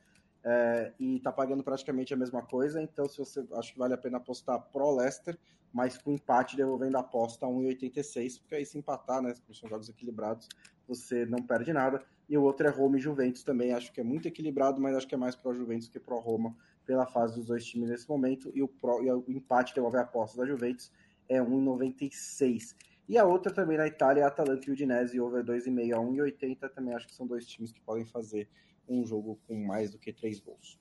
é, e está pagando praticamente a mesma coisa. Então, se você acho que vale a pena apostar pro Leicester, mas com empate devolvendo a aposta a 1,86, porque aí se empatar, né, são jogos equilibrados, você não perde nada. E o outro é Roma e Juventus também, acho que é muito equilibrado, mas acho que é mais pro Juventus que pro Roma pela fase dos dois times nesse momento, e o, pro, e o empate devolve a aposta da Juventus é 1,96. E a outra também na Itália é Atalanta e Udinese, over 2,5 a 1,80, também acho que são dois times que podem fazer um jogo com mais do que três gols.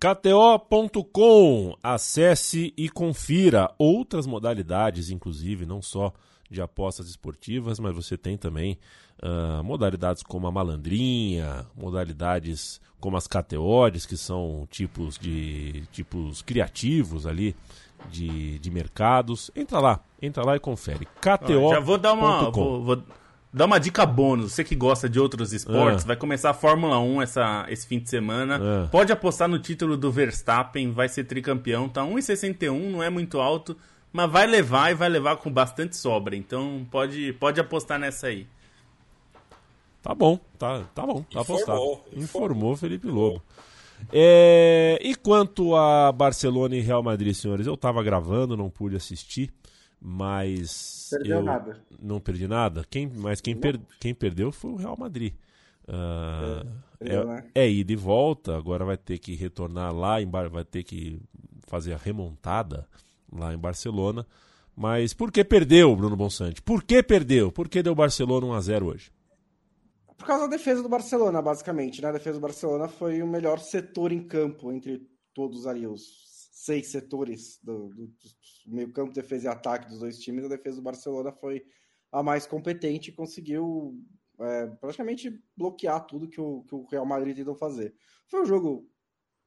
KTO.com, acesse e confira outras modalidades, inclusive, não só de apostas esportivas, mas você tem também uh, modalidades como a malandrinha, modalidades como as KTOs, que são tipos de tipos criativos ali de, de mercados. Entra lá, entra lá e confere. KTO. Já vou dar uma vou, vou, dar uma dica bônus. Você que gosta de outros esportes, ah. vai começar a Fórmula 1 essa, esse fim de semana. Ah. Pode apostar no título do Verstappen, vai ser tricampeão, tá 1,61, não é muito alto mas vai levar e vai levar com bastante sobra. Então pode, pode apostar nessa aí. Tá bom, tá, tá bom, tá apostado. Informou, informou Felipe Lobo. É, e quanto a Barcelona e Real Madrid, senhores, eu tava gravando, não pude assistir, mas. Perdeu eu nada. Não perdi nada. Quem, mas quem, per, quem perdeu foi o Real Madrid. Uh, é, né? é ida e volta, agora vai ter que retornar lá, vai ter que fazer a remontada lá em Barcelona. Mas por que perdeu, Bruno Bonsante? Por que perdeu? Por que deu Barcelona 1 a 0 hoje? Por causa da defesa do Barcelona, basicamente. Né? A defesa do Barcelona foi o melhor setor em campo entre todos ali, os seis setores do, do, do meio campo, defesa e ataque dos dois times. A defesa do Barcelona foi a mais competente e conseguiu é, praticamente bloquear tudo que o, que o Real Madrid tentou fazer. Foi um jogo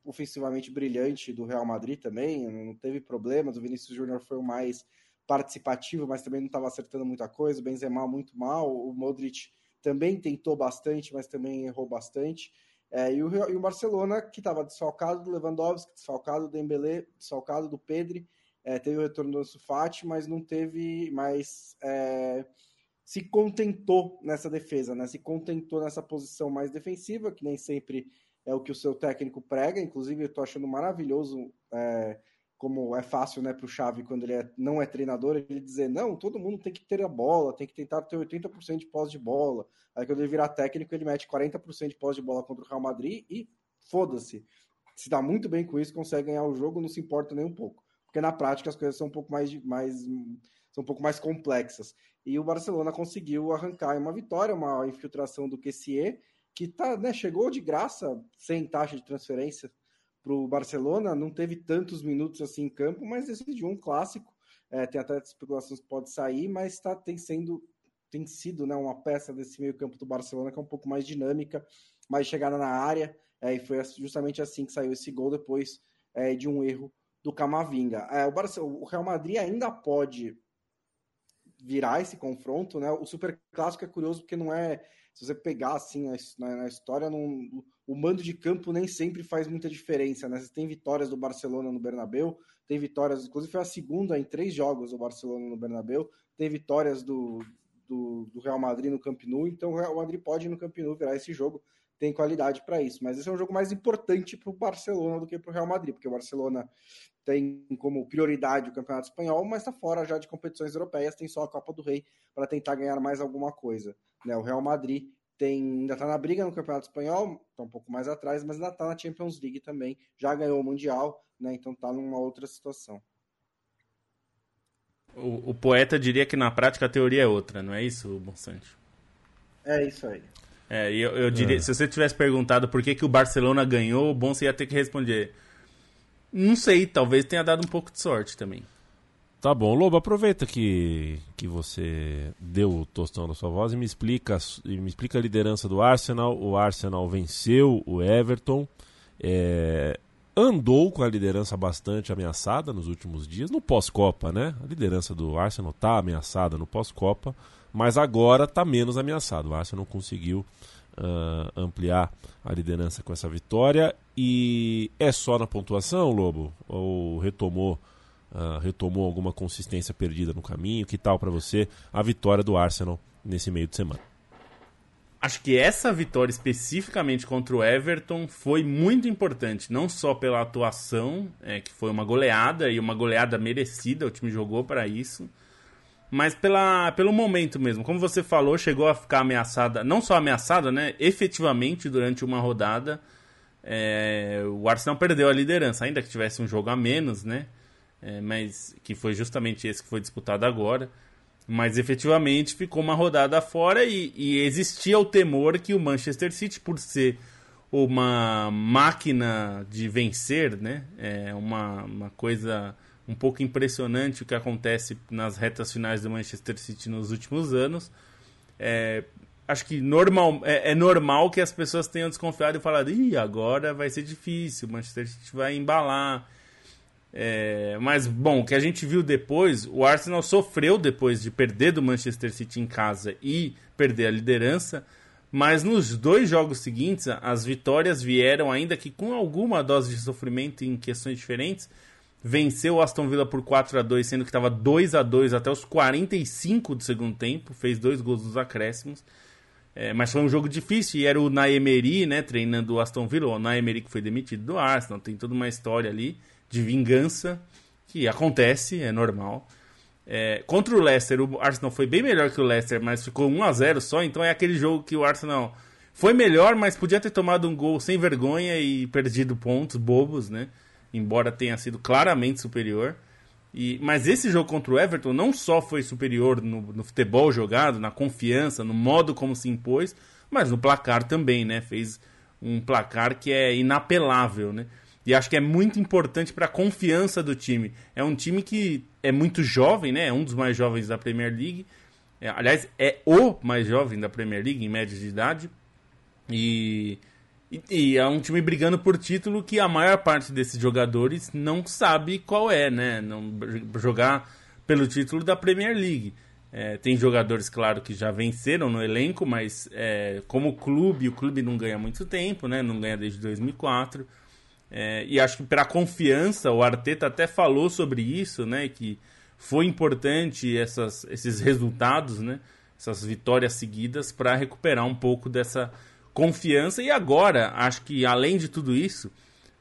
ofensivamente brilhante do Real Madrid também, não teve problemas. O Vinícius Júnior foi o mais participativo, mas também não estava acertando muita coisa. O Benzema muito mal, o Modric também tentou bastante, mas também errou bastante. É, e, o, e, o, Barcelona, que estava desfalcado do Lewandowski, desfalcado do Dembélé, desfalcado do Pedri, é, teve o retorno do Sufati, mas não teve mais... É, se contentou nessa defesa, né? se contentou nessa posição mais defensiva, que nem sempre é o que o seu técnico prega. Inclusive, eu estou achando maravilhoso é, como é fácil né, para o Xavi, quando ele é, não é treinador, ele dizer: não, todo mundo tem que ter a bola, tem que tentar ter 80% de pós de bola. Aí, quando ele virar técnico, ele mete 40% de pós de bola contra o Real Madrid e foda-se. Se dá muito bem com isso, consegue ganhar o jogo, não se importa nem um pouco. Porque na prática as coisas são um pouco mais, mais são um pouco mais complexas. E o Barcelona conseguiu arrancar uma vitória, uma infiltração do QCE que tá, né, chegou de graça, sem taxa de transferência para o Barcelona, não teve tantos minutos assim em campo, mas decidiu um clássico. É, tem até especulações que pode sair, mas tá, tem, sendo, tem sido né, uma peça desse meio campo do Barcelona que é um pouco mais dinâmica, mais chegada na área, é, e foi justamente assim que saiu esse gol depois é, de um erro do Camavinga. É, o, Barcelona, o Real Madrid ainda pode virar esse confronto, né? O Super Clássico é curioso porque não é se você pegar assim na, na história, não, o mando de campo nem sempre faz muita diferença. Né? Você tem vitórias do Barcelona no Bernabéu, tem vitórias, inclusive foi a segunda em três jogos do Barcelona no Bernabéu, tem vitórias do, do, do, Real Madrid no Camp Nou, então o Real Madrid pode no Camp Nou virar esse jogo, tem qualidade para isso. Mas esse é um jogo mais importante para o Barcelona do que para o Real Madrid, porque o Barcelona tem como prioridade o Campeonato Espanhol, mas está fora já de competições europeias, tem só a Copa do Rei para tentar ganhar mais alguma coisa. Né? O Real Madrid tem, ainda está na briga no Campeonato Espanhol, está um pouco mais atrás, mas ainda está na Champions League também, já ganhou o Mundial, né? então está numa outra situação. O, o, poeta diria que na prática a teoria é outra, não é isso, Bonsante? É isso aí. É, eu, eu diria, é. se você tivesse perguntado por que, que o Barcelona ganhou, o bom você ia ter que responder. Não sei, talvez tenha dado um pouco de sorte também. Tá bom, Lobo, aproveita que, que você deu o tostão da sua voz e me explica, me explica a liderança do Arsenal. O Arsenal venceu o Everton, é, andou com a liderança bastante ameaçada nos últimos dias, no pós-Copa, né? A liderança do Arsenal está ameaçada no pós-Copa, mas agora está menos ameaçado. O Arsenal conseguiu uh, ampliar a liderança com essa vitória e é só na pontuação, Lobo? Ou retomou? Uh, retomou alguma consistência perdida no caminho? Que tal para você a vitória do Arsenal nesse meio de semana? acho que essa vitória especificamente contra o Everton foi muito importante, não só pela atuação, é, que foi uma goleada e uma goleada merecida, o time jogou para isso, mas pela, pelo momento mesmo. Como você falou, chegou a ficar ameaçada, não só ameaçada, né, efetivamente durante uma rodada. É, o Arsenal perdeu a liderança, ainda que tivesse um jogo a menos, né? É, mas que foi justamente esse que foi disputado agora. Mas efetivamente ficou uma rodada fora e, e, existia o temor que o Manchester City, por ser uma máquina de vencer, né? É uma, uma coisa um pouco impressionante o que acontece nas retas finais do Manchester City nos últimos anos. É, acho que normal, é, é, normal que as pessoas tenham desconfiado e falado: Ih, agora vai ser difícil, o Manchester City vai embalar. É, mas, bom, o que a gente viu depois, o Arsenal sofreu depois de perder do Manchester City em casa e perder a liderança, mas nos dois jogos seguintes, as vitórias vieram, ainda que com alguma dose de sofrimento em questões diferentes. Venceu o Aston Villa por 4 a 2 sendo que estava 2 a 2 até os 45 do segundo tempo, fez dois gols nos acréscimos. É, mas foi um jogo difícil e era o Naemery, né, treinando o Aston Villa, o Naemery que foi demitido do Arsenal, tem toda uma história ali de vingança, que acontece, é normal. É, contra o Leicester, o Arsenal foi bem melhor que o Leicester, mas ficou 1 a 0 só, então é aquele jogo que o Arsenal foi melhor, mas podia ter tomado um gol sem vergonha e perdido pontos bobos, né? Embora tenha sido claramente superior. E, mas esse jogo contra o Everton não só foi superior no, no, futebol jogado, na confiança, no modo como se impôs, mas no placar também, né? Fez um placar que é inapelável, né? E acho que é muito importante para a confiança do time. É um time que é muito jovem, né? É um dos mais jovens da Premier League. É, aliás, é o mais jovem da Premier League em média de idade. E, e, e, é um time brigando por título que a maior parte desses jogadores não sabe qual é, né? Não, jogar pelo título da Premier League. É, tem jogadores, claro, que já venceram no elenco, mas é, como clube, o clube não ganha muito tempo, né? Não ganha desde 2004. É, e acho que para confiança, o Arteta até falou sobre isso, né? Que foi importante essas, esses resultados, né? Essas vitórias seguidas para recuperar um pouco dessa confiança. E agora, acho que além de tudo isso,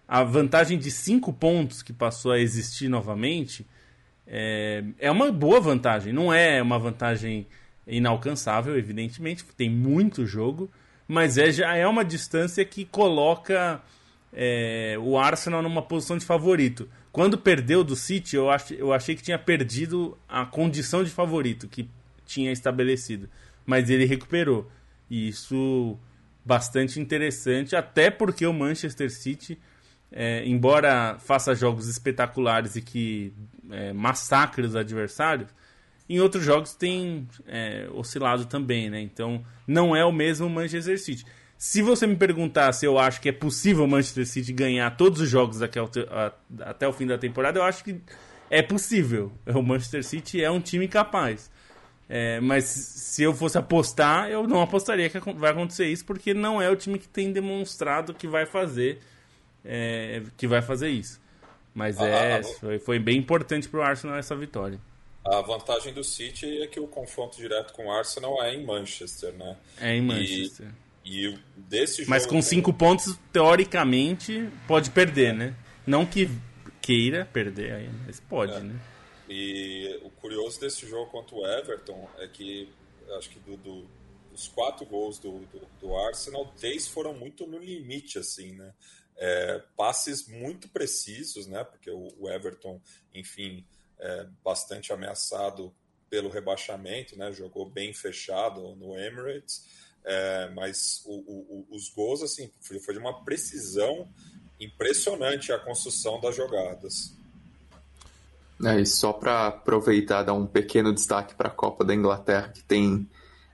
a vantagem de cinco pontos que passou a existir novamente é, é uma boa vantagem. Não é uma vantagem inalcançável, evidentemente, tem muito jogo, mas é, já é uma distância que coloca é, o Arsenal numa posição de favorito. Quando perdeu do City, eu, ach, eu achei que tinha perdido a condição de favorito que tinha estabelecido. Mas ele recuperou. E isso bastante interessante, até porque o Manchester City, é, embora faça jogos espetaculares e que é, massacre os adversários, em outros jogos tem é, oscilado também, né? Então não é o mesmo Manchester City. Se você me perguntar se eu acho que é possível o Manchester City ganhar todos os jogos até o fim da temporada, eu acho que é possível. O Manchester City é um time capaz. É, mas se eu fosse apostar, eu não apostaria que vai acontecer isso, porque não é o time que tem demonstrado que vai fazer, é, que vai fazer isso. Mas ah, é, ah, foi, foi, bem importante para o Arsenal essa vitória. A vantagem do City é que o confronto direto com o Arsenal é em Manchester, né? É em Manchester. E e desse Mas com cinco pontos, teoricamente, pode perder, né? Não que queira perder aí, mas pode, é. né? E o curioso desse jogo contra o Everton é que acho que do, do, dos quatro gols do, do, do, Arsenal, três foram muito no limite, assim, né? É, passes muito precisos, né? Porque o, o Everton, enfim, é bastante ameaçado pelo rebaixamento, né? Jogou bem fechado no Emirates. É, mas o, o, os gols, assim, foi de uma precisão impressionante a construção das jogadas. É, e só para aproveitar, dar um pequeno destaque para a Copa da Inglaterra, que tem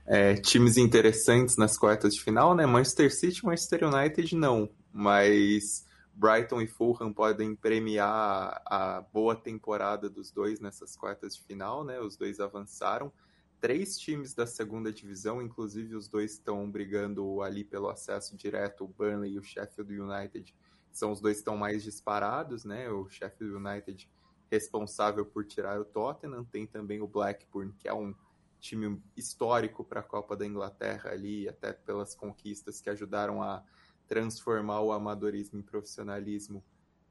é, times interessantes nas quartas de final, né? Manchester City Manchester United não, mas Brighton e Fulham podem premiar a boa temporada dos dois nessas quartas de final, né? Os dois avançaram três times da segunda divisão, inclusive os dois estão brigando ali pelo acesso direto, o Burnley e o Sheffield United são os dois que estão mais disparados, né? O Sheffield United responsável por tirar o Tottenham, tem também o Blackburn, que é um time histórico para a Copa da Inglaterra ali, até pelas conquistas que ajudaram a transformar o amadorismo em profissionalismo.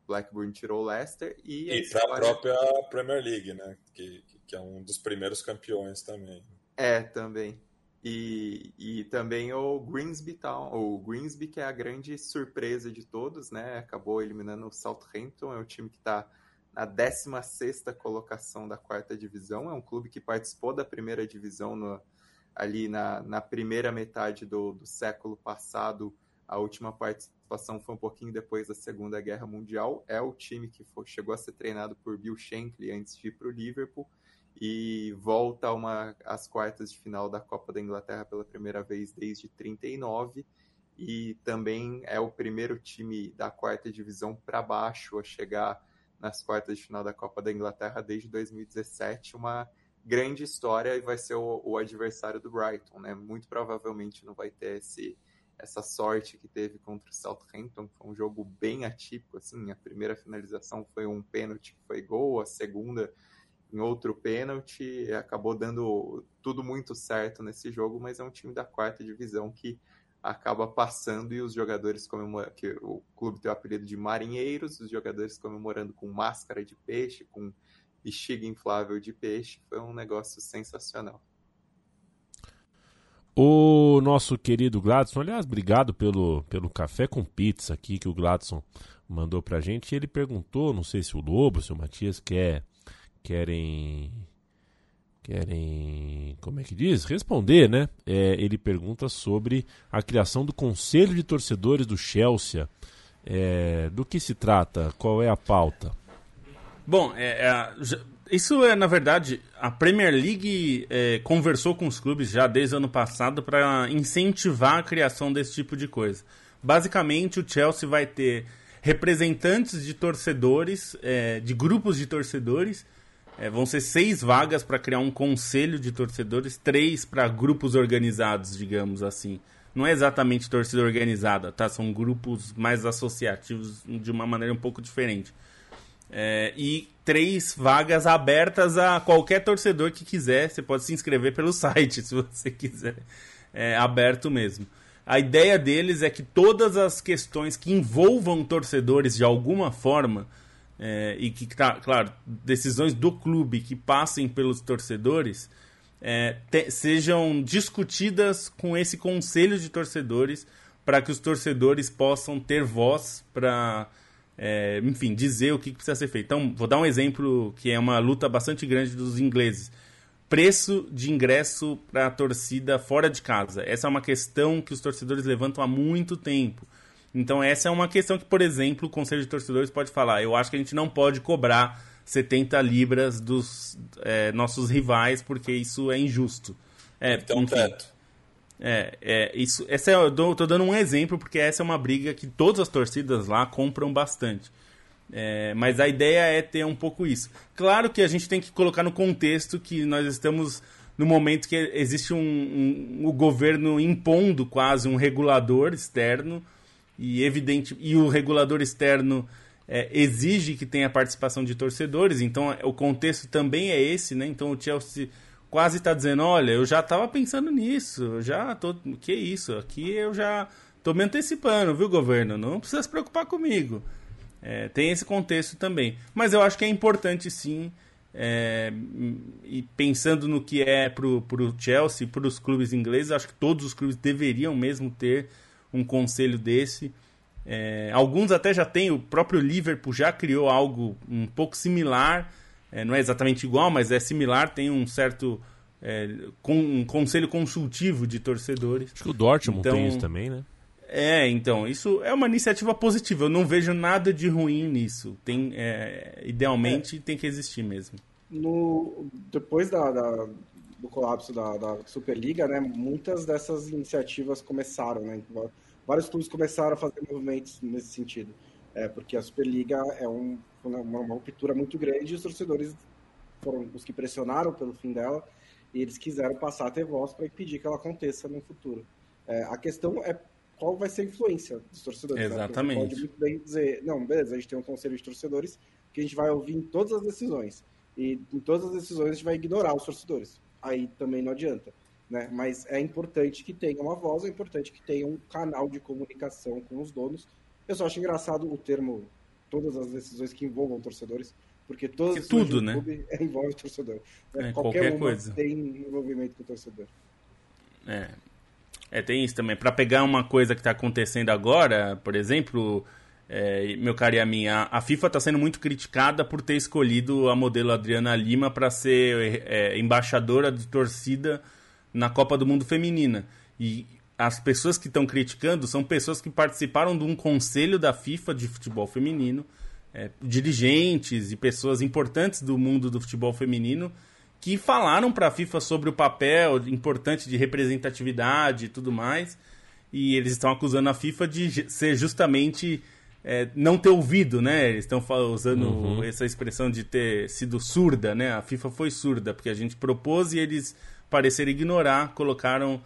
Blackburn tirou o Leicester e. E para a própria Premier League, né? Que, que é um dos primeiros campeões também. É, também. E, e também o Greensby Town, o Greensby que é a grande surpresa de todos, né? Acabou eliminando o Southampton, é o time que está na 16 colocação da quarta divisão. É um clube que participou da primeira divisão no, ali na, na primeira metade do, do século passado. A última participação foi um pouquinho depois da Segunda Guerra Mundial. É o time que foi, chegou a ser treinado por Bill Shankly antes de ir para o Liverpool e volta uma, às quartas de final da Copa da Inglaterra pela primeira vez desde 39 e também é o primeiro time da quarta divisão para baixo a chegar nas quartas de final da Copa da Inglaterra desde 2017, uma grande história e vai ser o, o adversário do Brighton, né? Muito provavelmente não vai ter esse, essa sorte que teve contra o Southampton, foi um jogo bem atípico, assim, a primeira finalização foi um pênalti que foi gol, a segunda em outro pênalti, acabou dando tudo muito certo nesse jogo, mas é um time da quarta divisão que acaba passando e os jogadores comemorando, que o clube tem o apelido de marinheiros, os jogadores comemorando com máscara de peixe, com bexiga inflável de peixe, foi um negócio sensacional. O nosso querido Gladson, aliás, obrigado pelo, pelo café com pizza aqui que o Gladson mandou pra gente. Ele perguntou, não sei se o Lobo, se o Matias quer, querem querem, como é que diz? Responder, né? É, ele pergunta sobre a criação do Conselho de Torcedores do Chelsea. É, do que se trata? Qual é a pauta? Bom, é, é isso é, na verdade, a Premier League é, conversou com os clubes já desde o ano passado para incentivar a criação desse tipo de coisa. Basicamente, o Chelsea vai ter representantes de torcedores, é, de grupos de torcedores, é, vão ser seis vagas para criar um conselho de torcedores, três para grupos organizados, digamos assim. Não é exatamente torcida organizada, tá? São grupos mais associativos de uma maneira um pouco diferente. É, e três vagas abertas a qualquer torcedor que quiser. Você pode se inscrever pelo site, se você quiser. É aberto mesmo. A ideia deles é que todas as questões que envolvam torcedores de alguma forma é, e que, tá, claro, decisões do clube que passem pelos torcedores é, te, sejam discutidas com esse conselho de torcedores para que os torcedores possam ter voz para, é, enfim, dizer o que precisa ser feito. Então, vou dar um exemplo que é uma luta bastante grande dos ingleses. Preço de ingresso para a torcida fora de casa. Essa é uma questão que os torcedores levantam há muito tempo. Então essa é uma questão que, por exemplo, o Conselho de Torcedores pode falar. Eu acho que a gente não pode cobrar 70 libras dos é, nossos rivais porque isso é injusto. É, então, enfim, teto. É, é, isso, essa é, eu tô, tô dando um exemplo porque essa é uma briga que todas as torcidas lá compram bastante. É, mas a ideia é ter um pouco isso. Claro que a gente tem que colocar no contexto que nós estamos no momento que existe um, um, um o governo impondo quase um regulador externo e evidente e o regulador externo é, exige que tenha participação de torcedores, então o contexto também é esse, né? Então o Chelsea quase está dizendo, olha, eu já estava pensando nisso, já tô, que isso, aqui eu já tô me antecipando, viu, governo? Não precisa se preocupar comigo. É, tem esse contexto também, mas eu acho que é importante sim. É, e pensando no que é para o Chelsea, para os clubes ingleses, acho que todos os clubes deveriam mesmo ter um conselho desse. É, alguns até já têm, o próprio Liverpool já criou algo um pouco similar, é, não é exatamente igual, mas é similar, tem um certo é, com, um conselho consultivo de torcedores. Acho que o Dortmund então, tem isso também, né? É, então, isso é uma iniciativa positiva, eu não vejo nada de ruim nisso. Tem, é, idealmente é. tem que existir mesmo. No, depois da, da do colapso da, da, Superliga, né, muitas dessas iniciativas começaram, né, vários clubes começaram a fazer movimentos nesse sentido, é, porque a Superliga é um, uma, uma ruptura muito grande e os torcedores foram os que pressionaram pelo fim dela e eles quiseram passar a ter voz para impedir que ela aconteça no futuro. É, a questão é qual vai ser a influência dos torcedores. Exatamente. Né? pode muito bem dizer, não, beleza, a gente tem um conselho de torcedores que a gente vai ouvir em todas as decisões. E em todas as decisões a gente vai ignorar os torcedores. aí também não adianta. Né? Mas é importante que tenha uma voz, é importante que tenha um canal de comunicação com os donos. Eu só acho engraçado o termo todas as decisões que envolvam torcedores, porque todas as tudo, né? envolve o torcedor. Né? É, qualquer, qualquer coisa tem envolvimento com o torcedor. É. É, tem isso também. Para pegar uma coisa que está acontecendo agora, por exemplo, é, meu caro e a minha, a FIFA está sendo muito criticada por ter escolhido a modelo Adriana Lima para ser é, embaixadora de torcida na Copa do Mundo Feminina. E as pessoas que estão criticando são pessoas que participaram de um conselho da FIFA de futebol feminino, é, dirigentes e pessoas importantes do mundo do futebol feminino que falaram para a FIFA sobre o papel importante de representatividade e tudo mais. E eles estão acusando a FIFA de ser justamente é, não ter ouvido, né? Eles estão usando uhum. essa expressão de ter sido surda, né? A FIFA foi surda, porque a gente propôs e eles pareceram ignorar, colocaram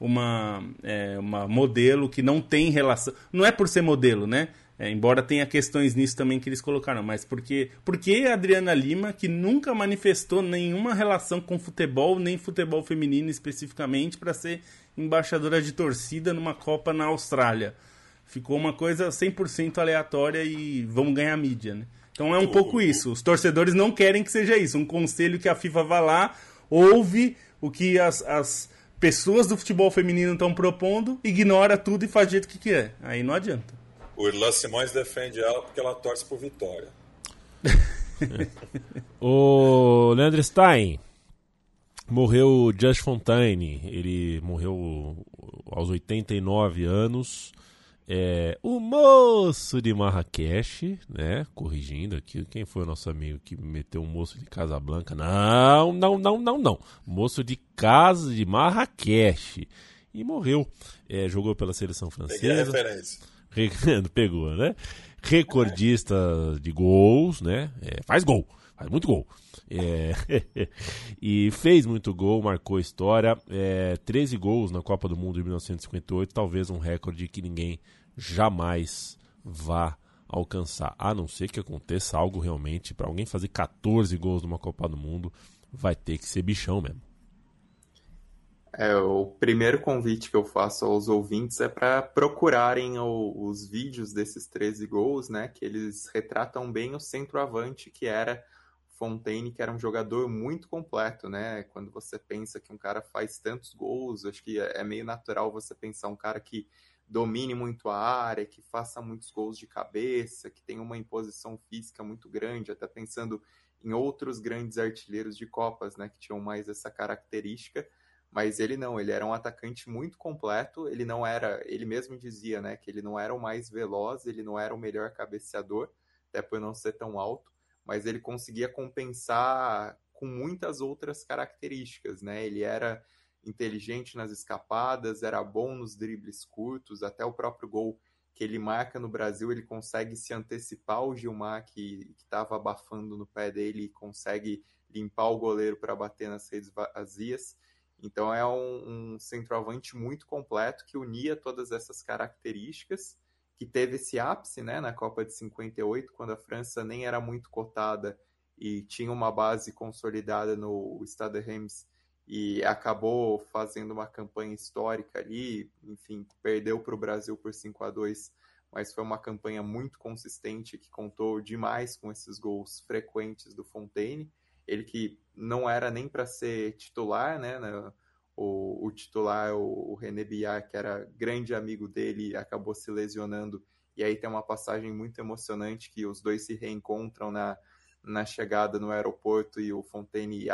uma, é, uma modelo que não tem relação. Não é por ser modelo, né? É, embora tenha questões nisso também que eles colocaram, mas porque, porque a Adriana Lima, que nunca manifestou nenhuma relação com futebol, nem futebol feminino especificamente, para ser embaixadora de torcida numa Copa na Austrália. Ficou uma coisa 100% aleatória e vamos ganhar mídia, né? Então é um pouco isso. Os torcedores não querem que seja isso. Um conselho que a FIFA vá lá, ouve o que as, as pessoas do futebol feminino estão propondo, ignora tudo e faz do jeito que quer. Aí não adianta. O Irlan Simões defende ela porque ela torce por vitória. o Leandro Stein morreu Just Fontaine. Ele morreu aos 89 anos. É, o moço de Marrakech, né? Corrigindo aqui, quem foi o nosso amigo que meteu um moço de Casablanca? Não, não, não, não, não. Moço de Casa de Marrakech. E morreu. É, jogou pela seleção francesa. Peguei a referência. Pegou, né? Recordista de gols, né? É, faz gol, faz muito gol. É, e fez muito gol, marcou história. É, 13 gols na Copa do Mundo de 1958, talvez um recorde que ninguém jamais vá alcançar. A não ser que aconteça algo realmente para alguém fazer 14 gols numa Copa do Mundo, vai ter que ser bichão mesmo. É, o primeiro convite que eu faço aos ouvintes é para procurarem o, os vídeos desses 13 gols, né? Que eles retratam bem o centroavante que era Fontaine, que era um jogador muito completo, né? Quando você pensa que um cara faz tantos gols, acho que é, é meio natural você pensar um cara que domine muito a área, que faça muitos gols de cabeça, que tenha uma imposição física muito grande, até pensando em outros grandes artilheiros de Copas, né? Que tinham mais essa característica mas ele não, ele era um atacante muito completo, ele não era, ele mesmo dizia, né, que ele não era o mais veloz, ele não era o melhor cabeceador, até por não ser tão alto, mas ele conseguia compensar com muitas outras características, né? Ele era inteligente nas escapadas, era bom nos dribles curtos, até o próprio gol que ele marca no Brasil, ele consegue se antecipar ao Gilmar que estava abafando no pé dele e consegue limpar o goleiro para bater nas redes vazias. Então é um, um, centroavante muito completo que unia todas essas características, que teve esse ápice né, na Copa de 58, quando a França nem era muito cotada e tinha uma base consolidada no Stade Reims e acabou fazendo uma campanha histórica ali, enfim, perdeu para o Brasil por 5 a 2 mas foi uma campanha muito consistente que contou demais com esses gols frequentes do Fontaine ele que não era nem para ser titular, né? O, o titular, o, o René Biar, que era grande amigo dele, acabou se lesionando. E aí tem uma passagem muito emocionante que os dois se reencontram na, na chegada no aeroporto e o Fontaine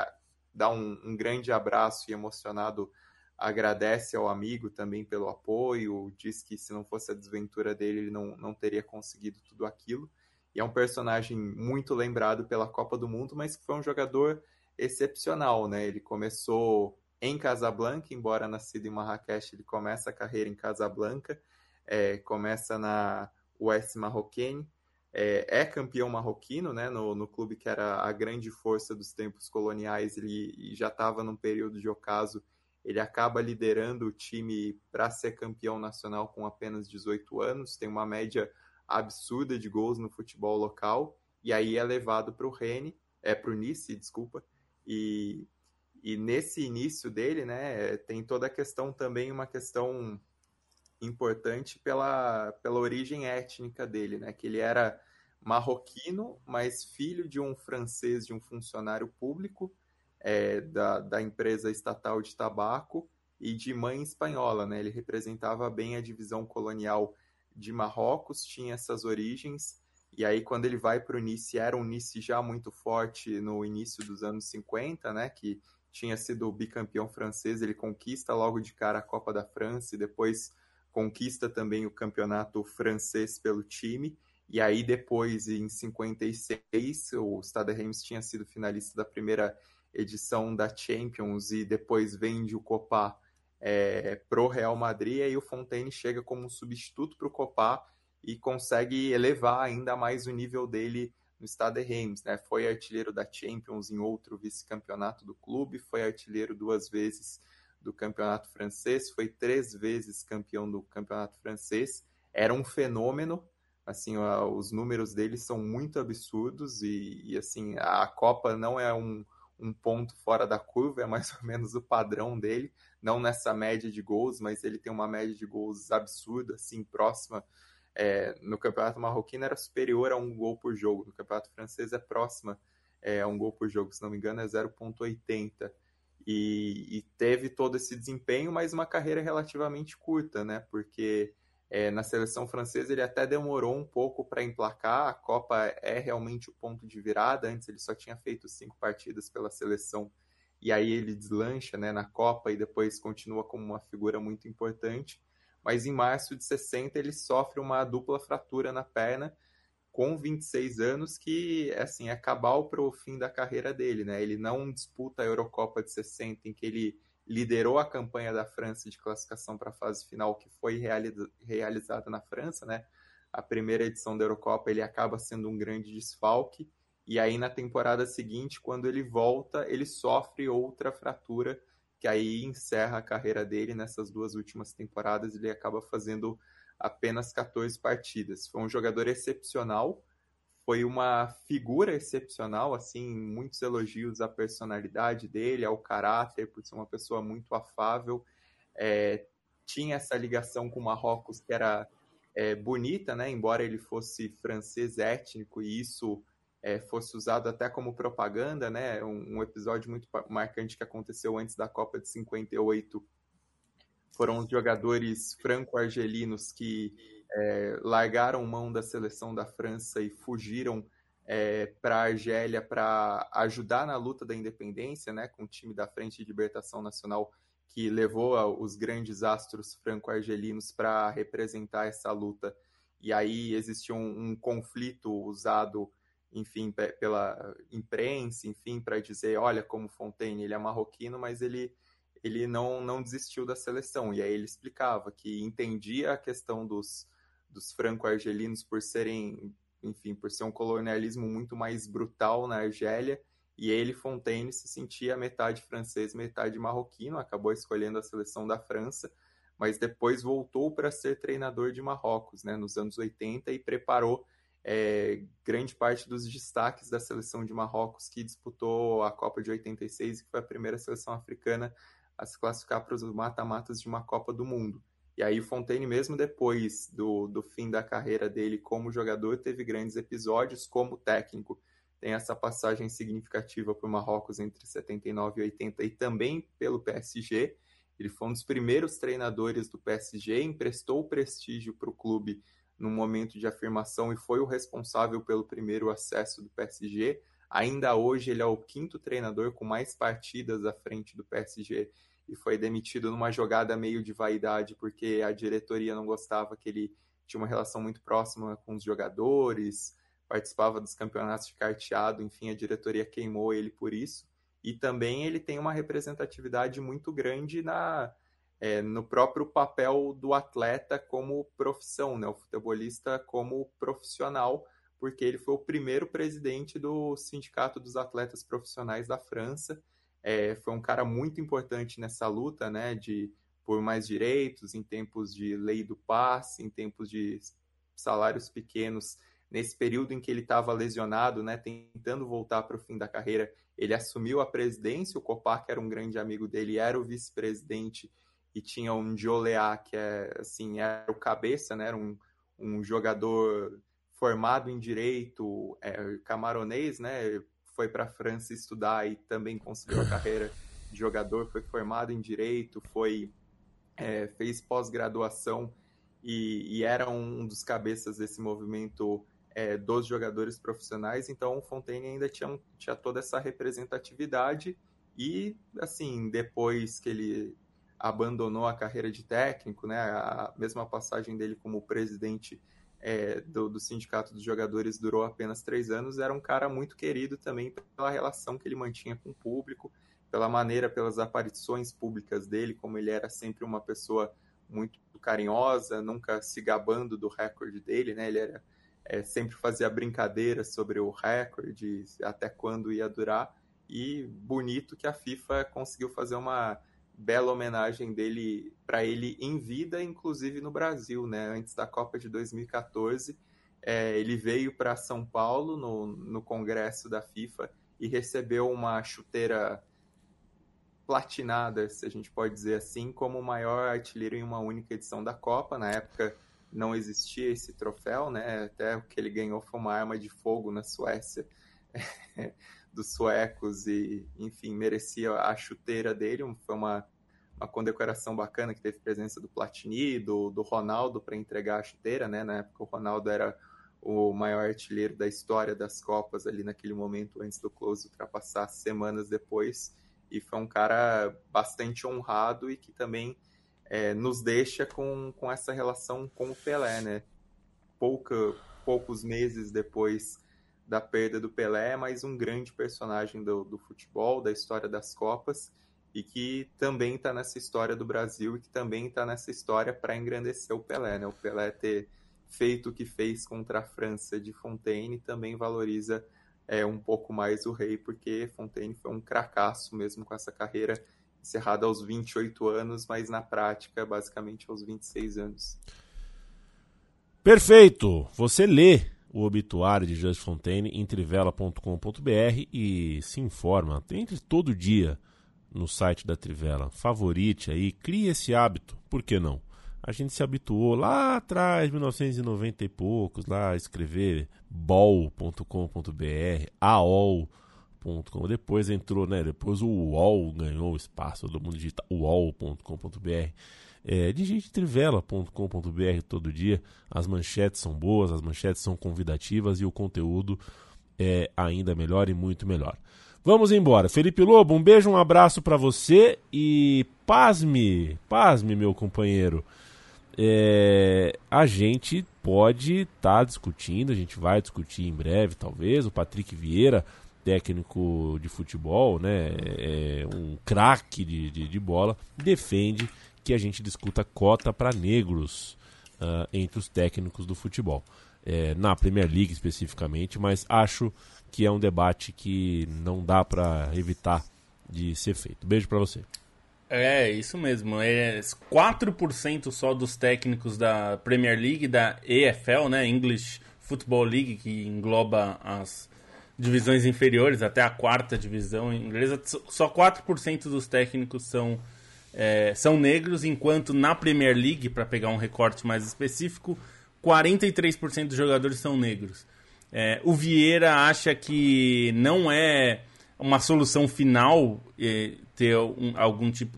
dá um, um grande abraço e emocionado agradece ao amigo também pelo apoio, diz que se não fosse a desventura dele, ele não, não teria conseguido tudo aquilo. E é um personagem muito lembrado pela Copa do Mundo, mas que foi um jogador excepcional, né? Ele começou em Casablanca, embora nascido em Marrakech, ele começa a carreira em Casablanca, é, começa na US Marroquine, é, é, campeão marroquino, né? No, no, clube que era a grande força dos tempos coloniais, ele já estava num período de ocaso, ele acaba liderando o time para ser campeão nacional com apenas 18 anos, tem uma média absurda de gols no futebol local, e aí é levado para o Rennes, é para o Nice, desculpa, e, E nesse início dele, né, tem toda a questão também, uma questão importante pela, pela origem étnica dele, né, que ele era marroquino, mas filho de um francês, de um funcionário público é, da, da empresa estatal de tabaco e de mãe espanhola, né, ele representava bem a divisão colonial de Marrocos, tinha essas origens, e aí quando ele vai para o Nice, era um Nice já muito forte no início dos anos 50, né, que tinha sido bicampeão francês, ele conquista logo de cara a Copa da França e depois conquista também o campeonato francês pelo time. E aí depois, em 56, o Stade Reims tinha sido finalista da primeira edição da Champions e depois vende o Copa é, pro Real Madrid. E aí o Fontaine chega como um substituto para o Copa e consegue elevar ainda mais o nível dele no Stade Reims, né? Foi artilheiro da Champions em outro vice-campeonato do clube, foi artilheiro duas vezes do campeonato francês, foi três vezes campeão do campeonato francês. Era um fenômeno, assim, os números dele são muito absurdos e, e assim, a Copa não é um, um ponto fora da curva, é mais ou menos o padrão dele, não nessa média de gols, mas ele tem uma média de gols absurda, assim, próxima é, no campeonato marroquino era superior a um gol por jogo, no campeonato francês é próxima é, a um gol por jogo, se não me engano é 0,80. E, e, teve todo esse desempenho, mas uma carreira relativamente curta, né? Porque é, na seleção francesa ele até demorou um pouco para emplacar. A Copa é realmente o ponto de virada. Antes ele só tinha feito cinco partidas pela seleção e aí ele deslancha né, na Copa e depois continua como uma figura muito importante mas em março de 60 ele sofre uma dupla fratura na perna com 26 anos, que assim, é cabal para o fim da carreira dele, né? Ele não disputa a Eurocopa de 60, em que ele liderou a campanha da França de classificação para a fase final, que foi realiza realizada na França, né? A primeira edição da Eurocopa ele acaba sendo um grande desfalque, e aí na temporada seguinte, quando ele volta, ele sofre outra fratura que aí encerra a carreira dele nessas duas últimas temporadas. Ele acaba fazendo apenas 14 partidas. Foi um jogador excepcional, foi uma figura excepcional, assim, muitos elogios à personalidade dele, ao caráter, por ser uma pessoa muito afável. É, tinha essa ligação com o Marrocos que era é, bonita, né? Embora ele fosse francês étnico e isso é, fosse usado até como propaganda, né? Um, um, episódio muito marcante que aconteceu antes da Copa de 58 foram os jogadores franco-argelinos que é, largaram mão da seleção da França e fugiram é, para a Argélia para ajudar na luta da independência, né? Com o time da Frente de Libertação Nacional que levou os grandes astros franco-argelinos para representar essa luta. E aí existiu um, um conflito usado enfim, pela imprensa, enfim, para dizer, olha como Fontaine, ele é marroquino, mas ele ele não, não desistiu da seleção. E aí ele explicava que entendia a questão dos, dos franco-argelinos por serem, enfim, por ser um colonialismo muito mais brutal na Argélia, e ele, Fontaine, se sentia metade francês, metade marroquino, acabou escolhendo a seleção da França, mas depois voltou para ser treinador de Marrocos, né, nos anos 80, e preparou é, grande parte dos destaques da seleção de Marrocos que disputou a Copa de 86, que foi a primeira seleção africana a se classificar para os mata-matas de uma Copa do Mundo. E aí Fontaine, mesmo depois do, do fim da carreira dele como jogador, teve grandes episódios como técnico. Tem essa passagem significativa para o Marrocos entre 79 e 80 e também pelo PSG. Ele foi um dos primeiros treinadores do PSG, emprestou prestígio para o clube num momento de afirmação e foi o responsável pelo primeiro acesso do PSG. Ainda hoje ele é o quinto treinador com mais partidas à frente do PSG e foi demitido numa jogada meio de vaidade porque a diretoria não gostava que ele tinha uma relação muito próxima com os jogadores, participava dos campeonatos de carteado, enfim, a diretoria queimou ele por isso. E também ele tem uma representatividade muito grande na, é, no próprio papel do atleta como profissão, né? o futebolista como profissional, porque ele foi o primeiro presidente do Sindicato dos Atletas Profissionais da França. É, foi um cara muito importante nessa luta né, de, por mais direitos, em tempos de lei do passe, em tempos de salários pequenos nesse período em que ele estava lesionado, né, tentando voltar para o fim da carreira, ele assumiu a presidência. O Copac era um grande amigo dele, era o vice-presidente e tinha um Jolea que é assim era o cabeça, né, era um, um jogador formado em direito, é, camaronês, né, foi para a França estudar e também conseguiu a carreira de jogador, foi formado em direito, foi é, fez pós-graduação e, e, era um dos cabeças desse movimento é, dos jogadores profissionais, então o Fontaine ainda tinha, tinha toda essa representatividade e, assim, depois que ele abandonou a carreira de técnico, né, a mesma passagem dele como presidente é, do, do, Sindicato dos Jogadores durou apenas três anos, era um cara muito querido também pela relação que ele mantinha com o público, pela maneira, pelas aparições públicas dele, como ele era sempre uma pessoa muito carinhosa, nunca se gabando do recorde dele, né? Ele era é, sempre fazia brincadeiras sobre o recorde, até quando ia durar. E bonito que a FIFA conseguiu fazer uma bela homenagem dele para ele em vida, inclusive no Brasil, né? Antes da Copa de 2014, é, ele veio para São Paulo no, no congresso da FIFA e recebeu uma chuteira platinada, se a gente pode dizer assim, como o maior artilheiro em uma única edição da Copa. Na época não existia esse troféu, né? Até o que ele ganhou foi uma arma de fogo na Suécia dos suecos e, enfim, merecia a chuteira dele. Foi uma, uma condecoração bacana que teve presença do Platini, do, do Ronaldo para entregar a chuteira, né? Na época o Ronaldo era o maior artilheiro da história das Copas ali naquele momento antes do Close ultrapassar semanas depois e foi um cara bastante honrado e que também é, nos deixa com, com essa relação com o Pelé, né? Pouca, poucos meses depois da perda do Pelé, mas um grande personagem do, do futebol, da história das Copas, e que também está nessa história do Brasil e que também está nessa história para engrandecer o Pelé, né? O Pelé ter feito o que fez contra a França de Fontaine também valoriza é, um pouco mais o rei, porque Fontaine foi um cracaço mesmo com essa carreira encerrada aos 28 anos, mas na prática, basicamente aos 26 anos. Perfeito! Você lê o obituário de Just Fontaine em trivela.com.br e se informa. Entre todo dia no site da Trivela. Favorite aí, crie esse hábito, por que não? A gente se habituou lá atrás, 1990 e poucos, lá a escrever bol.com.br, aol.com. Depois entrou, né? Depois o UOL ganhou espaço, todo mundo digita uol.com.br. É, digite todo dia. As manchetes são boas, as manchetes são convidativas e o conteúdo é ainda melhor e muito melhor. Vamos embora. Felipe Lobo, um beijo, um abraço para você e pasme, pasme, meu companheiro é, a gente pode estar tá discutindo, a gente vai discutir em breve, talvez. O Patrick Vieira, técnico de futebol, né, é um craque de, de, de, bola, defende que a gente discuta cota para negros uh, entre os técnicos do futebol. É, na Premier League especificamente, mas acho que é um debate que não dá para evitar de ser feito. Beijo para você. É, isso mesmo. É 4% só dos técnicos da Premier League, da EFL, né? English Football League, que engloba as divisões inferiores até a quarta divisão inglesa. Só 4% dos técnicos são, é, são negros, enquanto na Premier League, para pegar um recorte mais específico, 43% dos jogadores são negros. É, o Vieira acha que não é uma solução final é, ter um, algum tipo,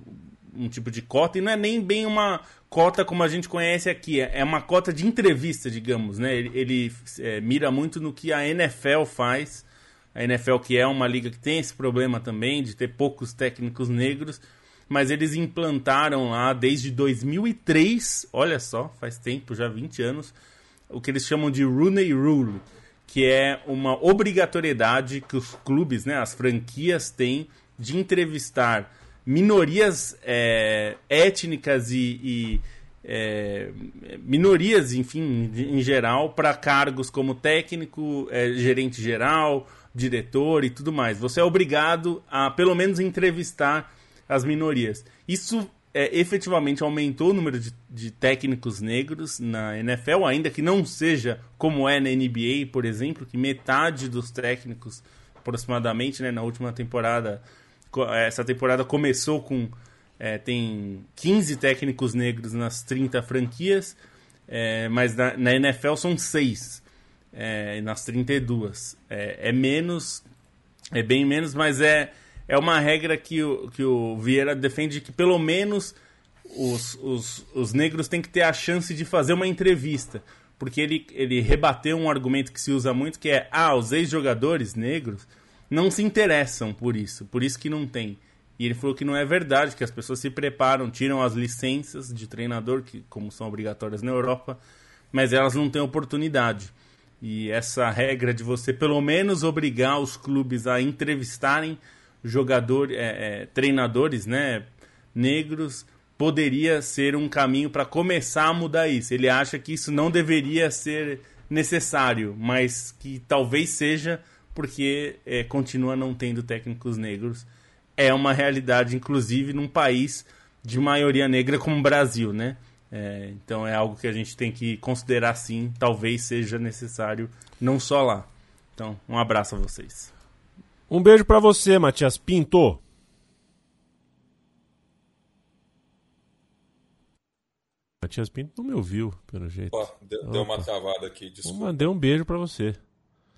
um tipo de cota, e não é nem bem uma cota como a gente conhece aqui, é, é uma cota de entrevista, digamos, né? Ele, ele é, mira muito no que a NFL faz, a NFL que é uma liga que tem esse problema também de ter poucos técnicos negros, mas eles implantaram lá desde 2003, olha só, faz tempo, já 20 anos, o que eles chamam de Rooney Rule, que é uma obrigatoriedade que os clubes, né, as franquias têm de entrevistar minorias é, étnicas e, e é, minorias, enfim, em geral, para cargos como técnico, é, gerente geral, diretor e tudo mais. Você é obrigado a, pelo menos, entrevistar as minorias. Isso é, efetivamente aumentou o número de, de, técnicos negros na NFL, ainda que não seja como é na NBA, por exemplo, que metade dos técnicos, aproximadamente, né, na última temporada, essa temporada começou com. É, tem 15 técnicos negros nas 30 franquias, é, mas na, na, NFL são 6 é, nas 32. É, é menos, é bem menos, mas é é uma regra que o, que o Vieira defende que pelo menos os, os, os negros têm que ter a chance de fazer uma entrevista. Porque ele, ele rebateu um argumento que se usa muito, que é, ah, os ex-jogadores negros não se interessam por isso, por isso que não tem. E ele falou que não é verdade, que as pessoas se preparam, tiram as licenças de treinador, que como são obrigatórias na Europa, mas elas não têm oportunidade. E essa regra de você pelo menos obrigar os clubes a entrevistarem jogadores, é, é, treinadores, né, negros, poderia ser um caminho para começar a mudar isso. Ele acha que isso não deveria ser necessário, mas que talvez seja porque é, continua não tendo técnicos negros. É uma realidade, inclusive, num país de maioria negra como o Brasil, né? É, então é algo que a gente tem que considerar sim, talvez seja necessário, não só lá. Então, um abraço a vocês. Um beijo para você, Matias Pinto. Matias Pinto não me ouviu, pelo jeito. Deu, deu, uma travada aqui, desculpa. Eu mandei um beijo para você.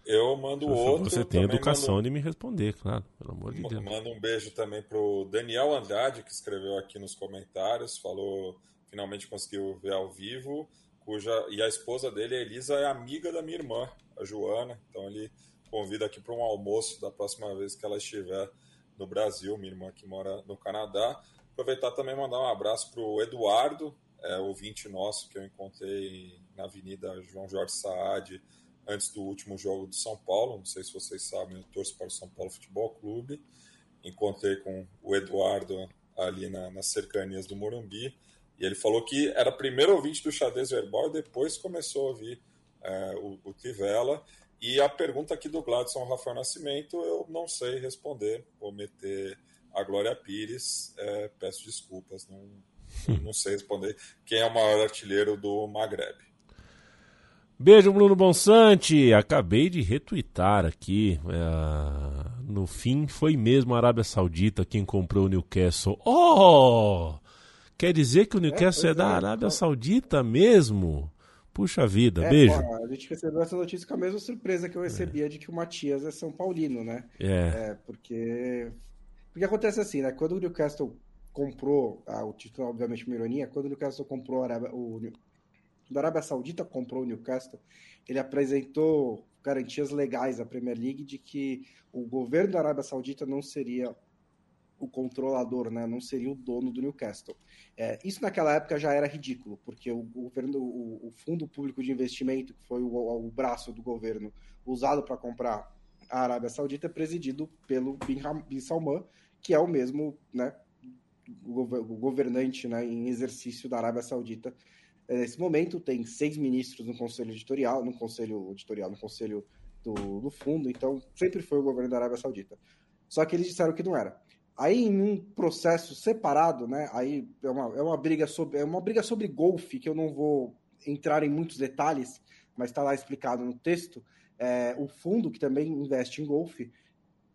Eu mando você, outro. Você tem educação mando... de me responder, claro, pelo amor de Deus. Mando um beijo também pro Daniel Andrade, que escreveu aqui nos comentários, falou finalmente conseguiu ver ao vivo, cuja e a esposa dele, a Elisa, é amiga da minha irmã, a Joana, então ele convido aqui para um almoço da próxima vez que ela estiver no Brasil, minha irmã que mora no Canadá. Aproveitar também mandar um abraço para o Eduardo, é, ouvinte nosso que eu encontrei na Avenida João Jorge Saad antes do último jogo do São Paulo. Não sei se vocês sabem, eu torço para o São Paulo Futebol Clube. Encontrei com o Eduardo ali na, nas cercanias do Morumbi. E ele falou que era primeiro ouvinte do xadrez verbal e depois começou a ouvir é, o, o Tivela. E a pergunta aqui do Gladson Rafael Nascimento, eu não sei responder. Vou meter a Glória Pires, é, peço desculpas, não, não sei responder. Quem é o maior artilheiro do Maghreb? Beijo, Bruno Bonsante. Acabei de retweetar aqui. É, no fim, foi mesmo a Arábia Saudita quem comprou o Newcastle. Oh! Quer dizer que o Newcastle é, é da é. Arábia Saudita mesmo? Puxa vida, é, beijo. A gente recebeu essa notícia com a mesma surpresa que eu recebia é. de que o Matias é São Paulino, né? É. é. porque. Porque acontece assim, né? Quando o Newcastle comprou, ah, o título, obviamente, uma ironia, quando o Newcastle comprou a Arábia, o, da Arábia Saudita comprou o Newcastle, ele apresentou garantias legais à Premier League de que o governo da Arábia Saudita não seria o controlador, né? não seria o dono do Newcastle. É, isso naquela época já era ridículo, porque o governo, o, o Fundo Público de Investimento, que foi o, o braço do governo usado para comprar a Arábia Saudita, é presidido pelo Bin, Bin Salman, que é o mesmo né, o, governante né, em exercício da Arábia Saudita. É, nesse momento tem seis ministros no conselho editorial, no conselho editorial, no conselho do, do fundo, então sempre foi o governo da Arábia Saudita. Só que eles disseram que não era. Aí, em um processo separado, né? Aí é uma, é uma briga sobre é uma briga sobre golfe que eu não vou entrar em muitos detalhes, mas está lá explicado no texto. É, o fundo que também investe em golfe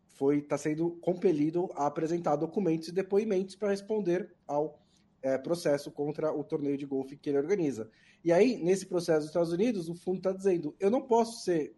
foi está sendo compelido a apresentar documentos e depoimentos para responder ao é, processo contra o torneio de golfe que ele organiza. E aí, nesse processo dos Estados Unidos, o fundo está dizendo: eu não posso ser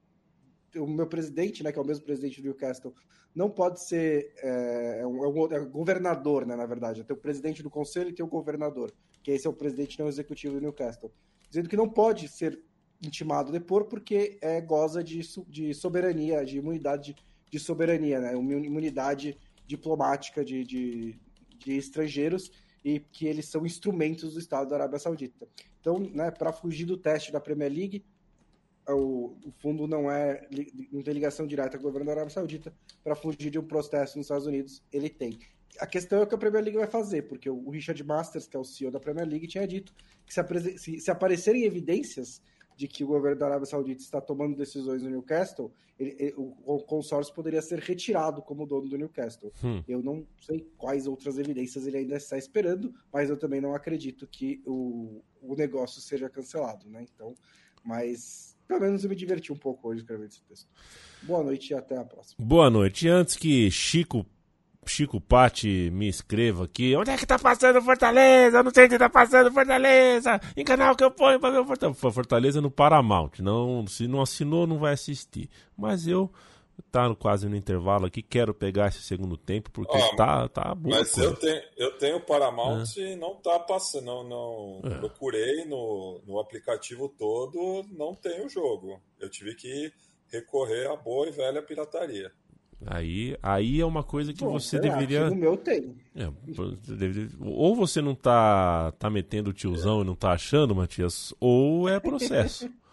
o meu presidente, né, que é o mesmo presidente do Newcastle, não pode ser é, é, um, é um, governador, né, na verdade. Tem o presidente do conselho e tem o governador, que esse é o presidente não executivo do Newcastle. Dizendo que não pode ser intimado depor porque é, goza de, de soberania, de imunidade de soberania, né, uma imunidade diplomática de, de, de estrangeiros e que eles são instrumentos do Estado da Arábia Saudita. Então, né, para fugir do teste da Premier League, o, o, fundo não é não tem ligação direta com o governo da Arábia Saudita para fugir de um processo nos Estados Unidos ele tem a questão é o que a Premier League vai fazer porque o Richard Masters que é o CEO da Premier League tinha dito que se, se, se aparecerem evidências de que o governo da Arábia Saudita está tomando decisões no Newcastle, ele, ele, o, consórcio poderia ser retirado como dono do Newcastle. Hum. Eu não sei quais outras evidências ele ainda está esperando, mas eu também não acredito que o, o negócio seja cancelado, né? Então, mas pelo menos eu me diverti um pouco hoje escrevendo esse texto. Boa noite e até a próxima. Boa noite. Antes que Chico Chico Pati me escreva aqui. Onde é que tá passando Fortaleza? Eu não sei onde tá passando Fortaleza. Em canal que eu ponho pra ver Fortaleza. Fortaleza no Paramount. Não, se não assinou, não vai assistir. Mas eu tá quase no intervalo aqui, quero pegar esse segundo tempo, porque oh, tá, tá bom. Mas eu tenho, eu tenho Paramount é. e não tá passando. Não, não é. Procurei no, no aplicativo todo, não tem o jogo. Eu tive que recorrer à boa e velha pirataria. Aí, aí é uma coisa que Bom, você deveria. O meu tem. É, ou você não tá, tá metendo o tiozão é. e não tá achando, Matias, ou é processo.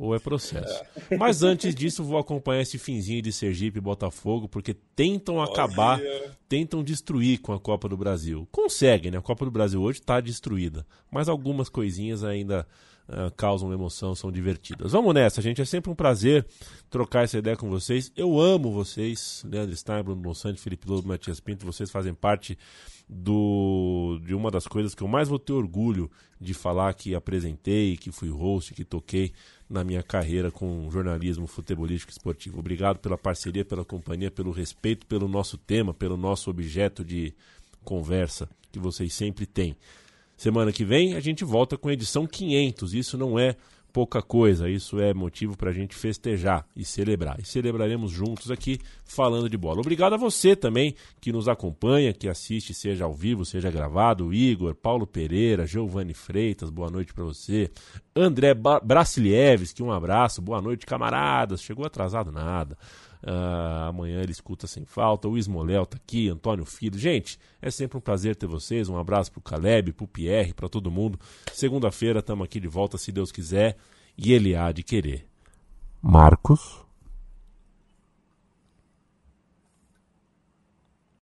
ou é processo. Mas antes disso, vou acompanhar esse finzinho de Sergipe e Botafogo, porque tentam acabar, tentam destruir com a Copa do Brasil. Conseguem, né? A Copa do Brasil hoje está destruída. Mas algumas coisinhas ainda uh, causam emoção, são divertidas. Vamos nessa, gente. É sempre um prazer trocar essa ideia com vocês. Eu amo vocês, Leandro Stein, Bruno Monsanto, Felipe Lobo, Matias Pinto. Vocês fazem parte do, de uma das coisas que eu mais vou ter orgulho de falar que apresentei, que fui host, que toquei na minha carreira com jornalismo futebolístico esportivo. Obrigado pela parceria, pela companhia, pelo respeito pelo nosso tema, pelo nosso objeto de conversa que vocês sempre têm. Semana que vem a gente volta com a edição 500. Isso não é pouca coisa, isso é motivo para a gente festejar e celebrar. E celebraremos juntos aqui falando de bola. Obrigado a você também que nos acompanha, que assiste, seja ao vivo, seja gravado. Igor, Paulo Pereira, Giovanni Freitas, boa noite para você. André Bracilieves, que um abraço, boa noite, camaradas. Chegou atrasado nada. Uh, amanhã ele escuta sem falta. O Ismoléu tá aqui, Antônio Filho. Gente, é sempre um prazer ter vocês. Um abraço pro Caleb, pro Pierre, para todo mundo. Segunda-feira estamos aqui de volta, se Deus quiser. E ele há de querer. Marcos.